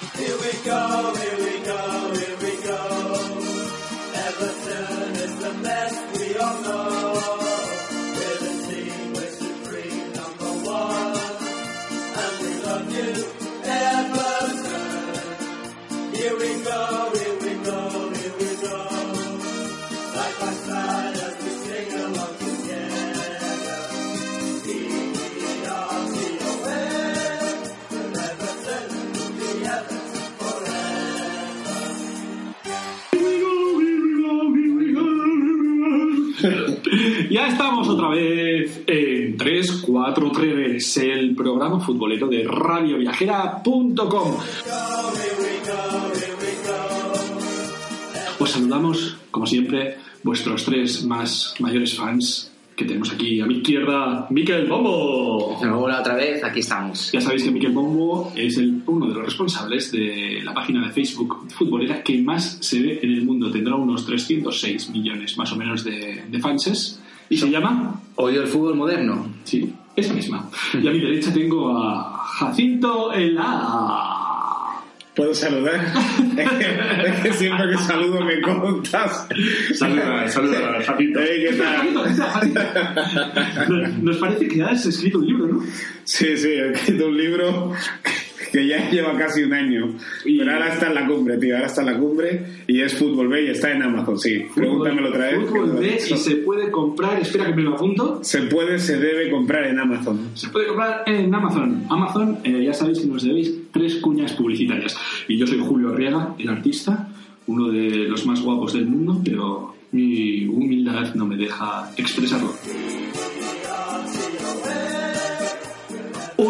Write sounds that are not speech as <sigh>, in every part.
Here we go, here we go, Ya estamos otra vez en 343, el programa futbolero de radioviajera.com. Os saludamos, como siempre, vuestros tres más mayores fans que tenemos aquí. A mi izquierda, Miquel Bombo. Hola otra vez, aquí estamos. Ya sabéis que Miquel Bombo es el, uno de los responsables de la página de Facebook futbolera que más se ve en el mundo. Tendrá unos 306 millones más o menos de, de fanses. Y se llama Odio el fútbol moderno. Sí, esa misma. Y a mi derecha tengo a Jacinto Ela. ¿Puedo saludar? <laughs> es que siempre que saludo me contas. Saluda, saluda, Jacinto. Hey, ¿qué tal? <laughs> Nos parece que has escrito un libro, ¿no? Sí, sí, he escrito un libro <laughs> que ya lleva casi un año. Y- Pero ahora está en la cumbre, tío. Ahora está en la cumbre y es Fútbol B y está en Amazon, sí. Pregúntamelo otra vez. Fútbol B y se puede comprar, espera que me lo apunto. Se puede, se debe comprar en Amazon. Se puede comprar en Amazon. Amazon, eh, ya sabéis que nos debéis tres cuñas publicitarias. Y yo soy Julio Arriaga, el artista, uno de los más guapos del mundo, pero mi humildad no me deja expresarlo.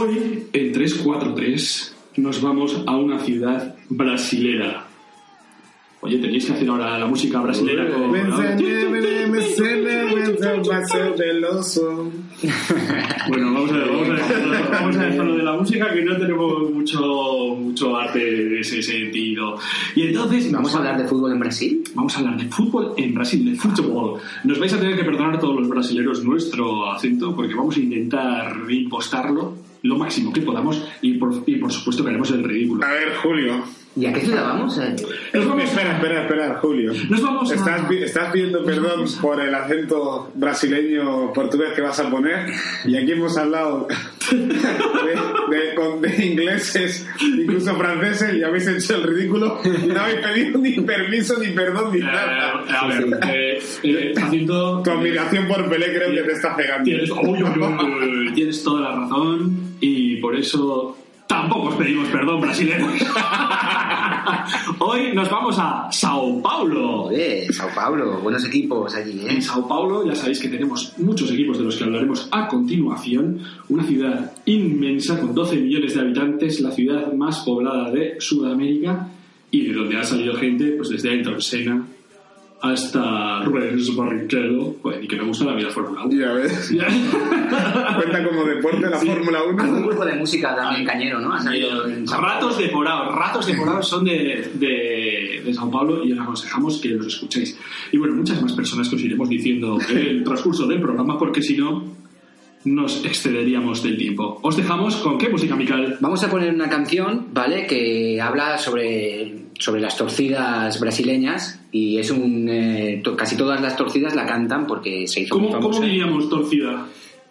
Hoy, en 343, nos vamos a una ciudad brasilera. Oye, tenéis que hacer ahora la música brasilera con... Bueno, vamos a ver, vamos a ver, vamos a ver con lo de la música que no tenemos mucho, mucho arte de ese sentido. Y entonces Vamos a hablar de fútbol en Brasil. Vamos a hablar de fútbol en Brasil, de fútbol. Nos vais a tener que perdonar todos los brasileros nuestro acento porque vamos a intentar impostarlo lo máximo que podamos y por, y por supuesto que haremos el ridículo. A ver, Julio. ¿Y a qué ciudad vamos? Eh, vamos, Espera, espera, espera, Julio. nos vamos a... Estás, pi- estás pidiendo perdón por el acento brasileño portugués que vas a poner y aquí hemos hablado <laughs> de, de- con- de ingleses, incluso franceses y habéis hecho el ridículo y no habéis pedido ni permiso, ni perdón, ni Eh, nada. a ver, eh, eh, Jacinto, Tu admiración por Pelé creo que te está cegando. Tienes, uy, tienes toda la razón y por eso tampoco os pedimos perdón, brasileños. <laughs> Hoy nos vamos a Sao Paulo. joder, Sao Paulo, buenos equipos allí, ¿eh? En Sao Paulo ya sabéis que tenemos muchos equipos de los que hablaremos a continuación. Una ciudad inmensa con 12 millones de habitantes, la ciudad más poblada de Sudamérica y de donde ha salido gente pues desde Ayrton Senna hasta Rubens Barrichello, pues, y que me gusta la vida Fórmula 1. Ya ves. <laughs> Cuenta como deporte la Sí. Fórmula Algún 1. grupo de música también cañero, ¿no? Ha salido Paulo. Ratos deporados, ratos deporados son de, de, de Sao Paulo y os aconsejamos que los escuchéis. Y bueno, muchas más personas que os iremos diciendo en el transcurso del programa porque si no nos excederíamos del tiempo. Os dejamos con qué música, Mical. Vamos a poner una canción, ¿vale? Que habla sobre, sobre las torcidas brasileñas y es un... eh, to- casi todas las torcidas la cantan porque se hizo ¿Cómo, ¿Cómo diríamos torcida?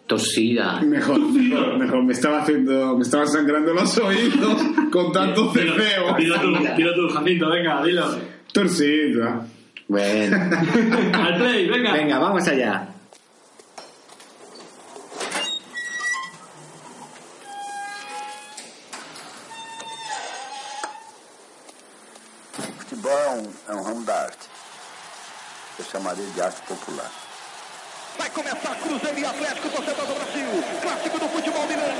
Torcida. Mejor, mejor, mejor. Me estaba haciendo, me estaban sangrando los oídos con tanto cefeo. dilo tú, dilo tú, Jacinto, venga, dilo. Torcida. Bueno. <laughs> Al play, venga. Venga, vamos allá. Um, é um ramo da arte. Eu chamaria de arte popular. Vai começar Cruzeiro e Atlético, torcedor do Brasil. Clássico do futebol mineiro.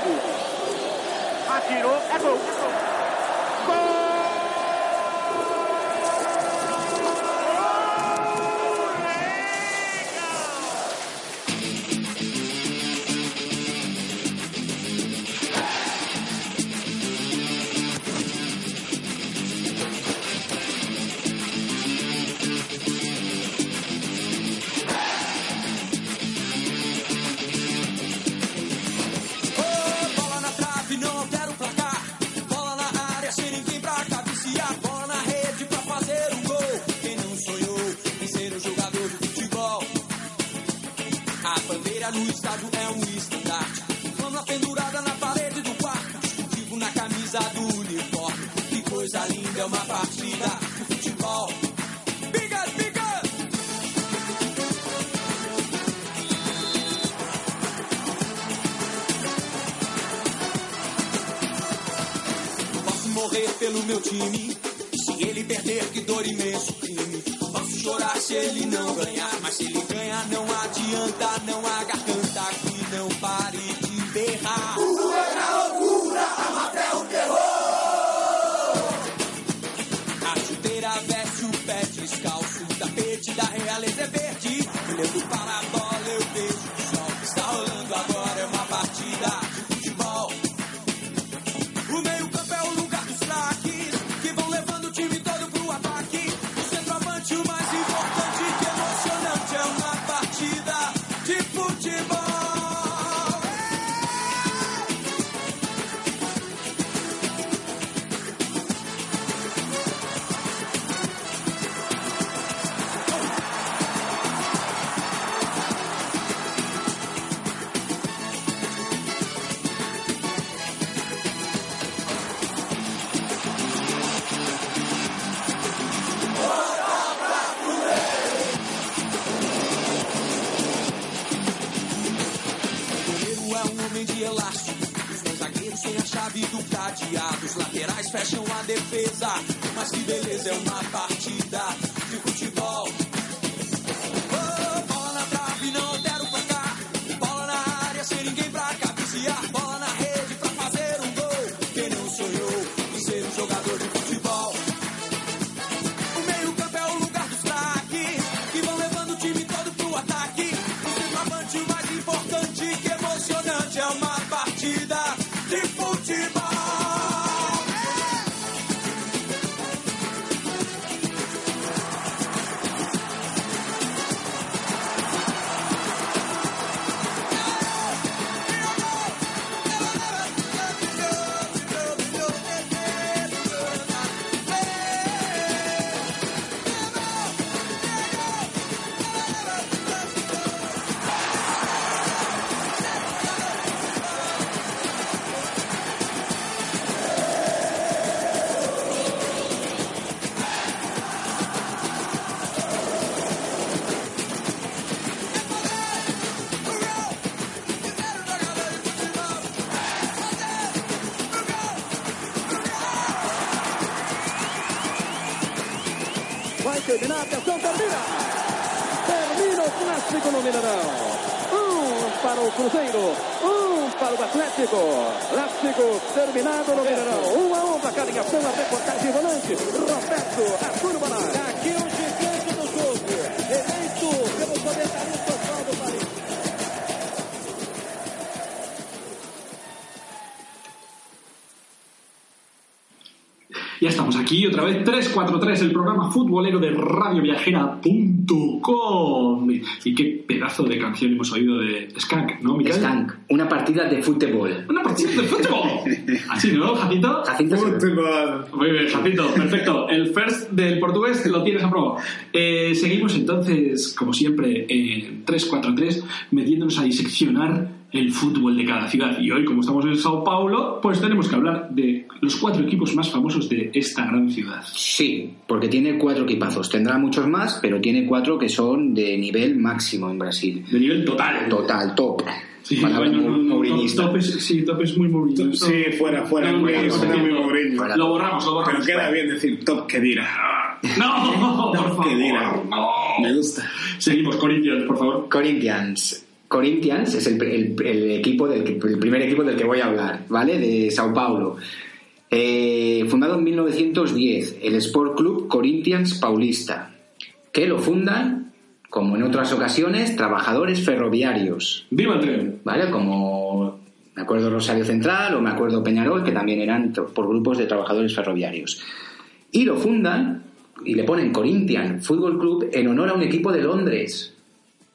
Atirou, é gol. Gol! Elástico. Os zagueiros têm a chave do cadeado. Os laterais fecham a defesa. Mas que beleza é uma partida terminado no Mineirão. Um a um para cada ligação, a reportagem volante. Roberto Arturo Banar. Aqui o gigante do jogo, eleito pelo comentarista Oswaldo Paris. Ya estamos aquí otra vez, 343, el programa futbolero de radioviajera.com. Y qué pedazo de canción hemos oído de Skank, ¿no, Miguel? Skank, partida de fútbol. Una partida de fútbol. <laughs> Así, ¿no, Jacinto? Jacinto Fútbol. Muy bien, Jacinto, perfecto. El first del portugués lo tienes a prueba. Eh, seguimos entonces, como siempre, en 343, metiéndonos a diseccionar el fútbol de cada ciudad. Y hoy, como estamos en Sao Paulo, pues tenemos que hablar de los cuatro equipos más famosos de esta gran ciudad. Sí, porque tiene cuatro equipazos. Tendrá muchos más, pero tiene cuatro que son de nivel máximo en Brasil. De nivel total. Total, top. Sí, bueno, no, muy no, mourinhista. top, top es, sí, top es muy Mourinho. Sí, fuera, fuera. Muy, no, suena no, muy no. Mourinho. Fuera. Lo borramos, lo borramos. Pero queda bien decir top que dirá. No, por <laughs> Top que dirá. favor, no. Me gusta. Seguimos, Corinthians, por favor. Corinthians. Corinthians es el, el- el equipo del que- el primer equipo del que voy a hablar, ¿vale? De Sao Paulo. Eh, fundado en 1910, el Sport Club Corinthians Paulista, que lo fundan, como en otras ocasiones, trabajadores ferroviarios, Viva el tren. ¿vale? Como me acuerdo Rosario Central o me acuerdo Peñarol, que también eran por grupos de trabajadores ferroviarios. Y lo fundan y le ponen Corinthians Football Club en honor a un equipo de Londres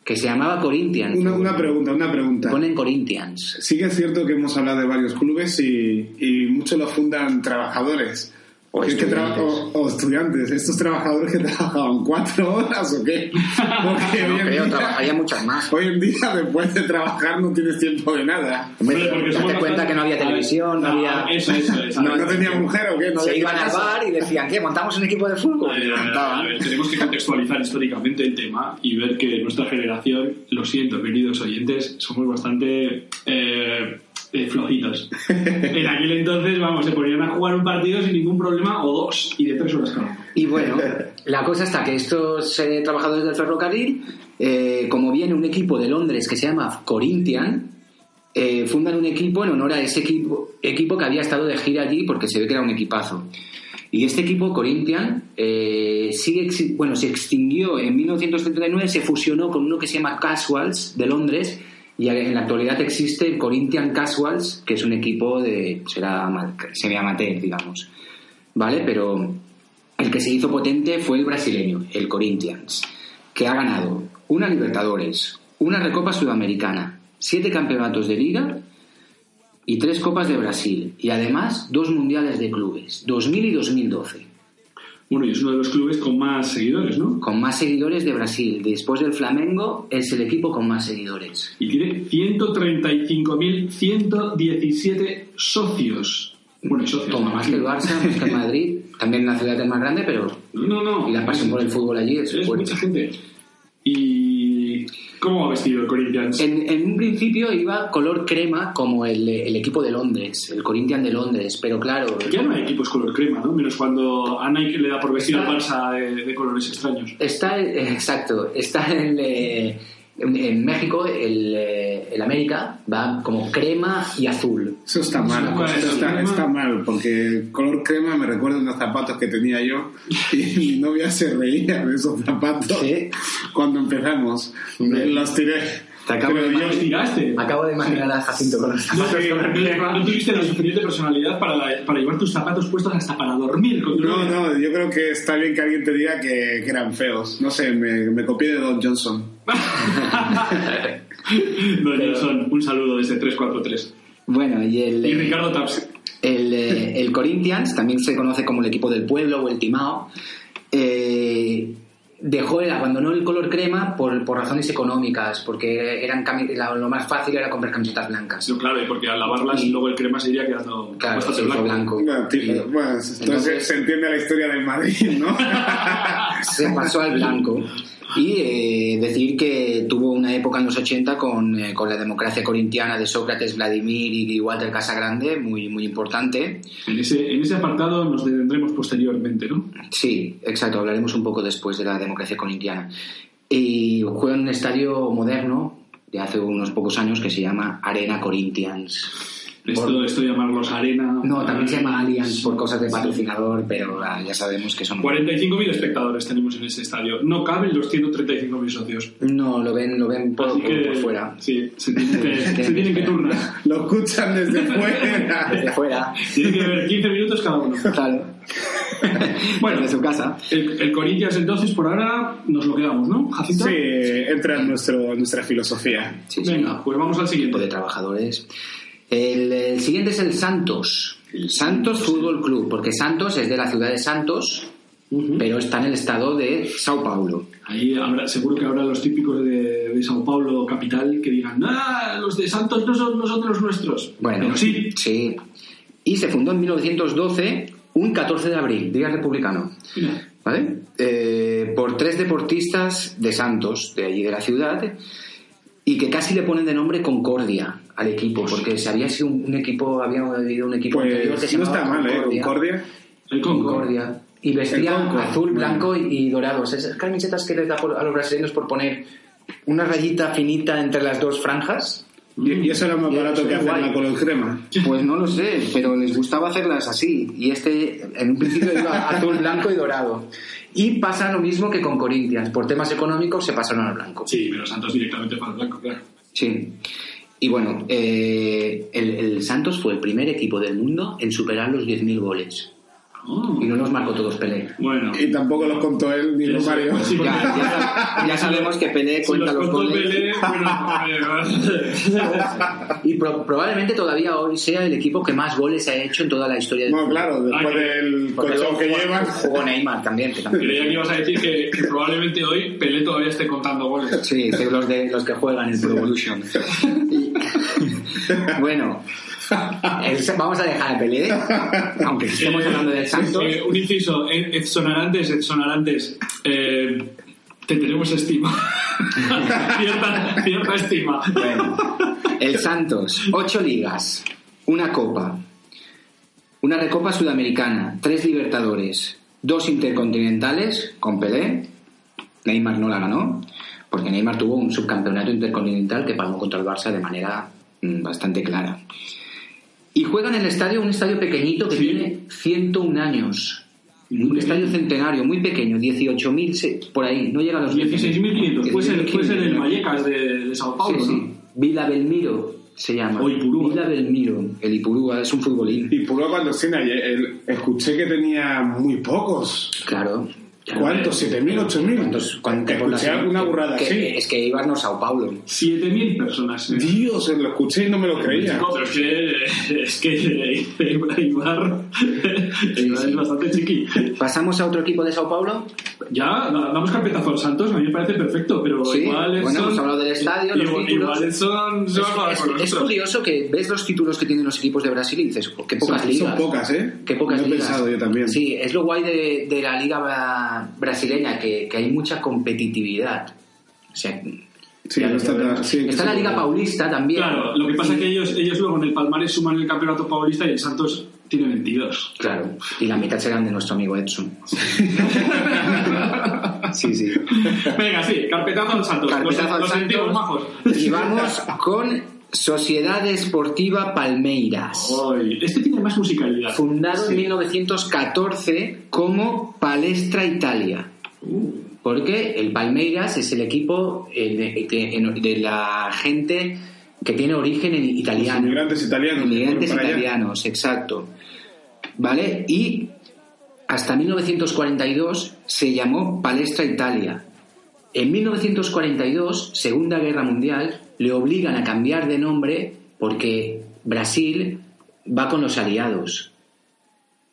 que se llamaba Corinthians. Una, una pregunta, una pregunta. Ponen Corinthians. Sí que es cierto que hemos hablado de varios clubes y, y muchos los fundan trabajadores. O Es que tra- estudiantes. o, o estudiantes, estos trabajadores que <laughs> trabajaban cuatro horas o qué. Porque <laughs> No hoy, en creo, día, trabajaría muchas más. hoy en día, después de trabajar, no tienes tiempo de nada. Hombre, porque date cuenta que no había televisión, no, había... Eso, eso, eso. <laughs> No, no tenía mujer o qué, no se iban al bar y decían, ¿qué? ¿Montamos un equipo de fútbol? A ver, Y a ver, montaban. a ver, tenemos que contextualizar históricamente el tema y ver que nuestra generación, lo siento, queridos oyentes, somos bastante eh, eh, flojitos. En aquel entonces, vamos, se ponían a jugar un partido sin ningún problema o dos y de tres horas cada. Y bueno, la cosa está que estos trabajadores del ferrocarril, eh, como viene un equipo de Londres que se llama Corinthian, eh, fundan un equipo en honor a ese equipo, equipo que había estado de gira allí porque se ve que era un equipazo. Y este equipo, Corinthian, eh, bueno, se extinguió en 1939, se fusionó con uno que se llama Casuals de Londres y en la actualidad existe el Corinthian Casuals, que es un equipo de, será ama- semi-amateur, digamos. ¿Vale? Pero el que se hizo potente fue el brasileño, el Corinthians, que ha ganado una Libertadores, una Recopa Sudamericana, siete campeonatos de liga y tres Copas de Brasil. Y además dos Mundiales de Clubes, 2000 y 2012, Bueno, y es uno de los clubes con más seguidores, ¿no? con más seguidores de Brasil. Después del Flamengo es el equipo con más seguidores. Y tiene 135.117 socios. Bueno, y socios. Toma más que el. Barça, más que el <laughs> Madrid. También la ciudad es más grande, pero No, no. y la pasión por el fútbol allí es, Es mucha gente. ¿Y cómo va vestido el Corinthians? En, en un principio iba color crema como el, el equipo de Londres, el Corinthians de Londres, pero claro, Ya no hay equipos color crema, ¿no? Menos cuando a Nike le da por vestir al Barça de, de colores extraños. está, exacto, está eh, en, México, el, eh, el América va como crema y azul. Eso está mal, eso está, está mal, porque el color crema me recuerda a unos zapatos que tenía yo <laughs> y mi novia se reía de esos zapatos Sí. cuando empezamos. Los tiré. Te acabo Pero de. Acabo de imaginar a Jacinto con los zapatos no tuviste la suficiente personalidad para, para llevar tus zapatos puestos hasta para dormir con No, no, yo creo que está bien que alguien te diga que, que eran feos. No sé, me, me copié de Don Johnson. <laughs> Don Nelson, un saludo desde 343. Bueno, y el, Y Ricardo Taps. El, eh, el Corinthians, también se conoce como el equipo del pueblo o el Timao, eh, dejó el, abandonó el color crema por, por razones económicas, porque eran lo más fácil era comprar camisetas blancas. No, claro, y porque al lavarlas Y- luego el crema se iría quedando Claro, bastante blanco. blanco. Bueno, tío, Y- bueno, entonces, entonces- se entiende la historia del Madrid, ¿no? <laughs> se pasó al blanco. <laughs> Y eh, decir que tuvo una época en los 80 con, eh, con la democracia corintiana de Sócrates, Vladimir y Walter Casagrande, muy, muy importante. En ese, en ese apartado nos detendremos posteriormente, ¿no? Sí, exacto, hablaremos un poco después de la democracia corintiana. Y juega en un estadio moderno de hace unos pocos años que se llama Arena Corinthians. Esto, esto llamarlos arena. No, también se llama Allianz por cosas de patrocinador, pero ah, ya sabemos que son... 45.000 espectadores tenemos en ese estadio. No caben los 135.000 socios. No, lo ven, lo ven por, por- que, por fuera. Sí, se tienen que, <laughs> se tienen que turnar. <laughs> Lo escuchan desde <laughs> fuera. Desde fuera, Tienen que ver 15 minutos cada uno. claro. Bueno. Desde su casa. El, el Corinthians, entonces, por ahora nos lo quedamos, ¿no? Jacinto. Sí, entra en, nuestro, en nuestra filosofía. Sí, sí. Venga, pues vamos al tipo siguiente. de trabajadores. El, el siguiente es el Santos. El Santos Fútbol Club, porque Santos es de la ciudad de Santos, pero está en el estado de Sao Paulo. Ahí habrá, seguro que habrá los típicos de, de Sao Paulo capital que digan, ah, los de Santos no son nosotros nuestros. Bueno, Pero sí. sí. Y se fundó en 1912, un 14 de abril, día republicano. Mira, ¿Vale? Eh, por tres deportistas de Santos, de allí de la ciudad, y que casi le ponen de nombre Concordia al equipo, porque se había sido un, un equipo, había habido un equipo anterior que Pues se no está mal, ¿eh? Concordia. Concordia. el Concord. Concordia. Y vestía El azul, blanco y, y dorados. Esas camisetas que les da por- a los brasileños por poner una rayita finita entre las dos franjas. Y, y eso era más Y barato que es hacer guay. la color crema. Pues no lo sé, pero les gustaba hacerlas así. Y este, en un principio iba <laughs> azul, blanco y dorado. Y pasa lo mismo que con Corinthians. Por temas económicos se pasaron al blanco. Sí, pero Santos directamente para el blanco, claro. Sí. Y bueno, eh, el, el Santos fue el primer equipo del mundo en superar los 10.000 goles. Oh. Y no los marcó todos Pelé. Bueno. Y tampoco los contó él ni los Mario. sí, Ya, ya- ya <laughs> sabemos que Pelé Si cuenta los contó goles. Pelé, bueno, <laughs> Y pro- probablemente todavía hoy sea el equipo que más goles ha hecho en toda la historia del No, claro, después Ah, que- del colchón que jugó- llevan. Jugó Neymar también, que también. creía que ibas a decir que, que probablemente hoy Pelé todavía esté contando goles. Sí, sí, los, de, los que juegan en Pro Evolution. Y- <laughs> bueno, el- vamos a dejar a Pelé, aunque estemos hablando del Santos. Eh, un inciso, eh, exonarantes, exonarantes. Eh, te tenemos estima. <laughs> cierta, cierta estima. Bueno, el Santos, ocho ligas, una copa, una recopa sudamericana, tres libertadores, dos intercontinentales con Pelé. Neymar no la ganó, porque Neymar tuvo un subcampeonato intercontinental que pagó contra el Barça de manera bastante clara. Y juega en el estadio, un estadio pequeñito que Sí. tiene 101 años. Muy Un estadio centenario, muy pequeño, 18.000, se- por ahí, no llega a los 16.500. Puede ser, puede ser el 16.500. Vallecas de, de Sao Paulo, Sí, sí. ¿no? Vila Belmiro se llama. O Ipurúa. Vila Belmiro. El Ipurúa es un futbolín. Y puro cuando el- escuché que tenía muy pocos. Claro. ¿Cuántos? ¿7.000, 8.000? ¿Cuántos? ¿Cuánta Escuché población? alguna burrada Que- así. Es que Ibar no Sao Paulo. 7.000 personas. eh. Dios, lo escuché y no me lo creía. Pero es que, es que <laughs> Ibar, Ibar es bastante chiqui. ¿Pasamos a otro equipo de Sao Paulo? Ya, da- damos carpetazo al Santos, a mí me parece perfecto, pero Sí, igual bueno, hemos hablado del estadio, los igual, títulos. igual son, son para Es, curioso que ves los títulos que tienen los equipos de Brasil y dices, "Oh, qué pocas Son- ligas. son pocas, ¿eh? Qué pocas Lo he ligas. pensado yo también. Sí, es lo guay de, de la liga bra- brasileña, que, que hay mucha competitividad. O sea, Sí, ya- no está ya tan- veremos. sí, está sí, la liga paulista también. Claro, lo que pasa es que ellos, ellos luego en el Palmares suman el campeonato paulista y el Santos tiene 22. Claro, y la mitad serán de nuestro amigo Edson. <laughs> sí, sí. Venga, sí, carpetazo al Santos. Carpetazo Los- al los Santos. sentimos majos. Y vamos con Sociedad Esportiva Palmeiras. Este tiene más musicalidad. Fundado en 1914 como Palestra Italia. Porque el Palmeiras es el equipo eh, de, de- de la gente que tiene origen en italiano. Los inmigrantes italianos. Inmigrantes allá. italianos, exacto. ¿Vale? Y hasta 1942 se llamó Palestra Italia. En 1942, Segunda Guerra Mundial, le obligan a cambiar de nombre porque Brasil va con los aliados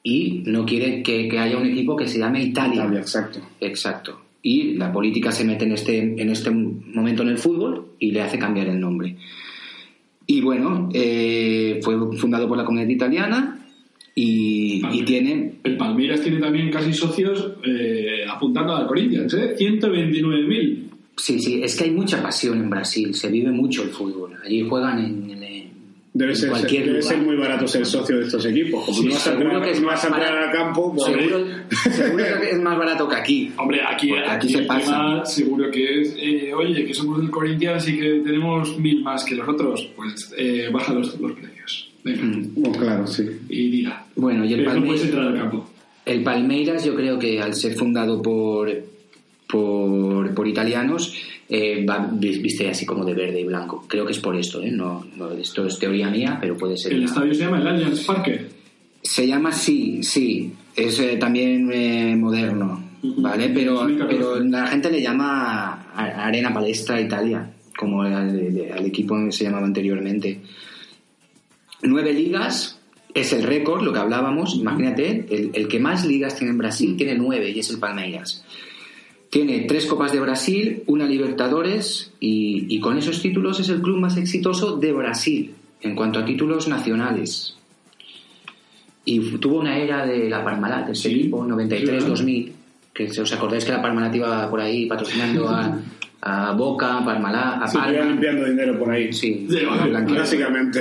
y no quiere que, que haya un equipo que se llame Italia. Italia, exacto. Exacto. Y la política se mete en este, en este momento en el fútbol y le hace cambiar el nombre. Y bueno, eh, fue fundado por la comunidad italiana y, y tiene El Palmeiras tiene también casi socios eh, apuntando al Corinthians, ¿eh? 129.000. Sí, sí, es que hay mucha pasión en Brasil, se vive mucho el fútbol. Allí juegan en, en- Debe, en ser, cualquier debe lugar. ser muy barato ser socio de estos equipos. Como Sí, no vas a seguro entrar, que es no más vas a entrar barato. al campo, pues, Seguro, seguro que es más barato que aquí. Hombre, aquí, aquí aquí se el pasa. tema seguro que es, eh, oye, que somos del Corinthians y que tenemos mil más que los otros, pues eh, baja los, los precios. Venga, Mm. bueno, claro, sí. y diga. Bueno, y el no puedes Palmeiras, entrar al campo. el Palmeiras yo creo que al ser fundado por, por, por italianos, eh, va- viste así como de verde y blanco. Creo que es por esto, ¿eh? No, no, esto es teoría mía, pero puede ser. El estadio se llama el Allianz Parque. Se llama sí, sí. Es eh, también eh, moderno. ¿vale? Pero, 2014. pero la gente le llama Arena Palestra Italia, como al, al equipo que se llamaba anteriormente. Nueve ligas es el récord, lo que hablábamos. Imagínate, el, el que más ligas tiene en Brasil tiene nueve y es el Palmeiras. Tiene tres Copas de Brasil, una Libertadores y, y con esos títulos es el club más exitoso de Brasil en cuanto a títulos nacionales. Y tuvo una era de la Parmalat, ese Sí, equipo, 93-2000, sí, que si os acordáis que la Parmalat iba por ahí patrocinando a, <laughs> a Boca, Parmalat, a Se iban Palma. limpiando dinero por ahí. Sí, Sí. Básicamente.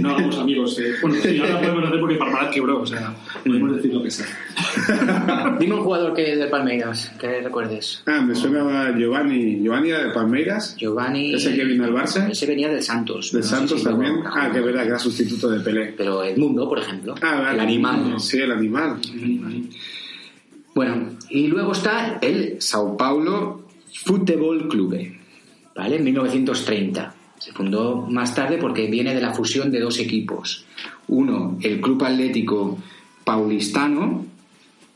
No vamos amigos. eh. Bueno, sí, ahora podemos hacer porque Parmalat quebró, o sea, podemos decir lo que sea. <laughs> Dime un jugador que del Palmeiras, que recuerdes. Ah, me suena Giovanni. Giovanni de Palmeiras. Giovanni. Ese que vino al Barça. Ese venía del Santos. Del no Santos si luego- también. Ah, que verdad, que era sustituto de Pelé. Pero Edmundo, por ejemplo. Ah, vale. el animal. Sí, el animal. Bueno, y luego está el Sao Paulo Futebol Clube, ¿vale? En 1930. Se fundó más tarde porque viene de la fusión de dos equipos. Uno, el Club Atlético Paulistano,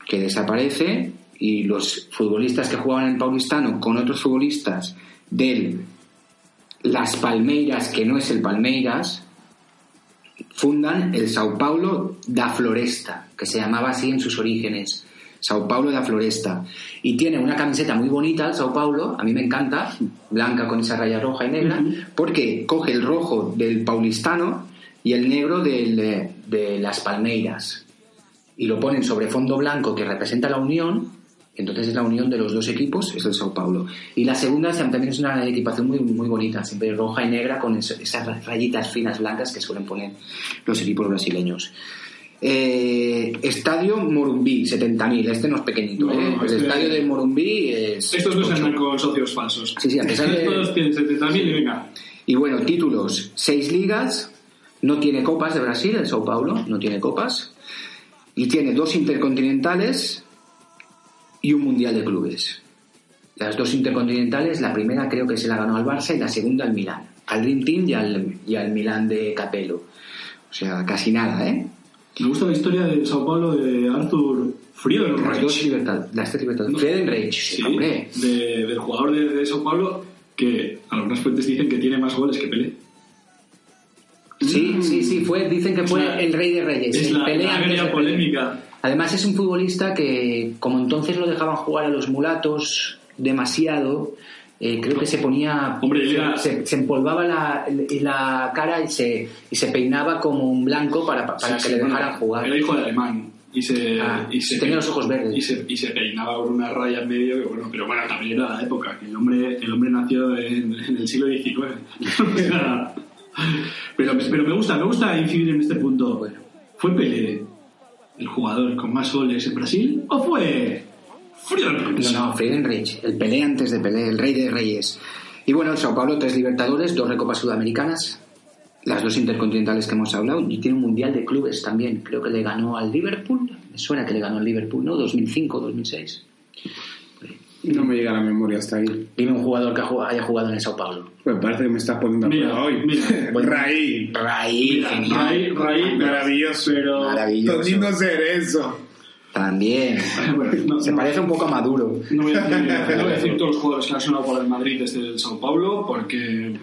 que desaparece y los futbolistas que jugaban en Paulistano con otros futbolistas del Las Palmeiras, que no es el Palmeiras, fundan el Sao Paulo da Floresta, que se llamaba así en sus orígenes. Sao Paulo da Floresta. Y tiene una camiseta muy bonita, el Sao Paulo, a mí me encanta, blanca con esa raya roja y negra, porque coge el rojo del Paulistano y el negro del, eh, de las Palmeiras. Y lo ponen sobre fondo blanco que representa la unión, entonces es la unión de los dos equipos, es el Sao Paulo. Y la segunda también es una equipación muy, muy bonita, siempre roja y negra con esas rayitas finas blancas que suelen poner los equipos brasileños. Eh, estadio Morumbí, 70.000. Este no es pequeñito, No, ¿eh? El este- estadio de Morumbí es. Estos no tocho. andan con socios falsos. Sí, sí, a pesar de- Todos tienen 70.000 y venga. Y bueno, títulos: seis ligas. No tiene copas de Brasil, el Sao Paulo, no tiene copas. Y tiene dos intercontinentales y un mundial de clubes. Las dos intercontinentales, la primera creo que se la ganó al Barça y la segunda al Milán. Al Dream Team y al, y al Milán de Capello. O sea, casi nada, ¿eh? Me gusta la historia de Sao Paulo de Arthur Las dos Friedenreich. libertades. Las tres libertades. No. Friedenreich, Sí, hombre. de- del jugador de, de Sao Paulo que algunas fuentes dicen que tiene más goles que Pelé. Sí, sí, sí, fue, dicen que Es fue la- el rey de reyes. Es la, Pelé. polémica. Además es un futbolista que, como entonces lo dejaban jugar a los mulatos demasiado, eh, creo que se ponía, Hombre, se, era- se- se empolvaba la, la cara y se, y se peinaba como un blanco para, para Sí, que le bueno, dejaran jugar. Era hijo de alemán. Y se, Ah, y se tenía los ojos verdes. Y se, y se peinaba con una raya en medio. Que bueno, pero bueno, también era la época. que El hombre, el hombre nació en, en el siglo XIX. <laughs> Pero, pero me gusta, me gusta incidir en este punto. Bueno. ¿Fue Pelé el jugador con más goles en Brasil? ¿O fue Friedenreich? No, no, Friedenreich, el Pelé antes de Pelé, el rey de reyes. Y bueno, el Sao Paulo, tres Libertadores, dos Recopas Sudamericanas, las dos Intercontinentales que hemos hablado, y tiene un Mundial de Clubes también. Creo que le ganó al Liverpool, me suena que le ganó al Liverpool, ¿no? 2005, 2006. No me llega la memoria hasta ahí. Dime un jugador que haya jugado en el Sao Paulo. Me parece que me estás poniendo a prueba hoy. mira. <laughs> Raí. Raí, Mira, genial. Ray, Ray, Maravilloso. pero... Maravilloso. Tonino Cerezo. También. <laughs> Bueno, <laughs> no, Se no. parece un poco a Maduro. No voy, a decir, no voy a decir <laughs> todos los jugadores que han sonado por el Madrid desde el Sao Paulo porque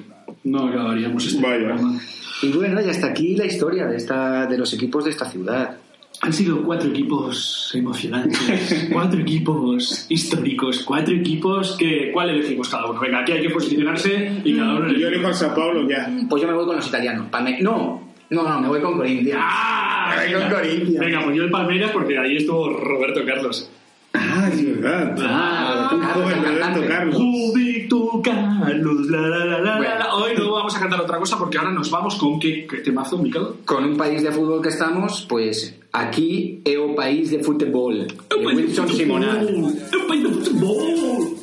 no acabaríamos este Vaya. programa. Y bueno, y hasta aquí la historia de, esta, de los equipos de esta ciudad. Han sido cuatro equipos emocionantes, cuatro equipos históricos, cuatro equipos que... ¿Cuál elegimos cada uno? Venga, aquí hay que posicionarse y cada uno Yo elige. elijo a Sao Paulo ya. Pues yo me voy con los italianos. No, no, no, me voy con Corinthians. ¡Ah! Me voy con Corinthians. venga, pues yo el Palmeiras porque ahí estuvo Roberto Carlos. Ah, es verdad. Ah, Roberto Carlos, Roberto. Carlos. La la la la, Bueno. la. Hoy no vamos a cantar otra cosa porque ahora nos vamos con qué, qué temazo, Mikel. Con un país de fútbol que estamos, pues aquí é o país de fútbol. De Wilson Simonal. O país do futebol.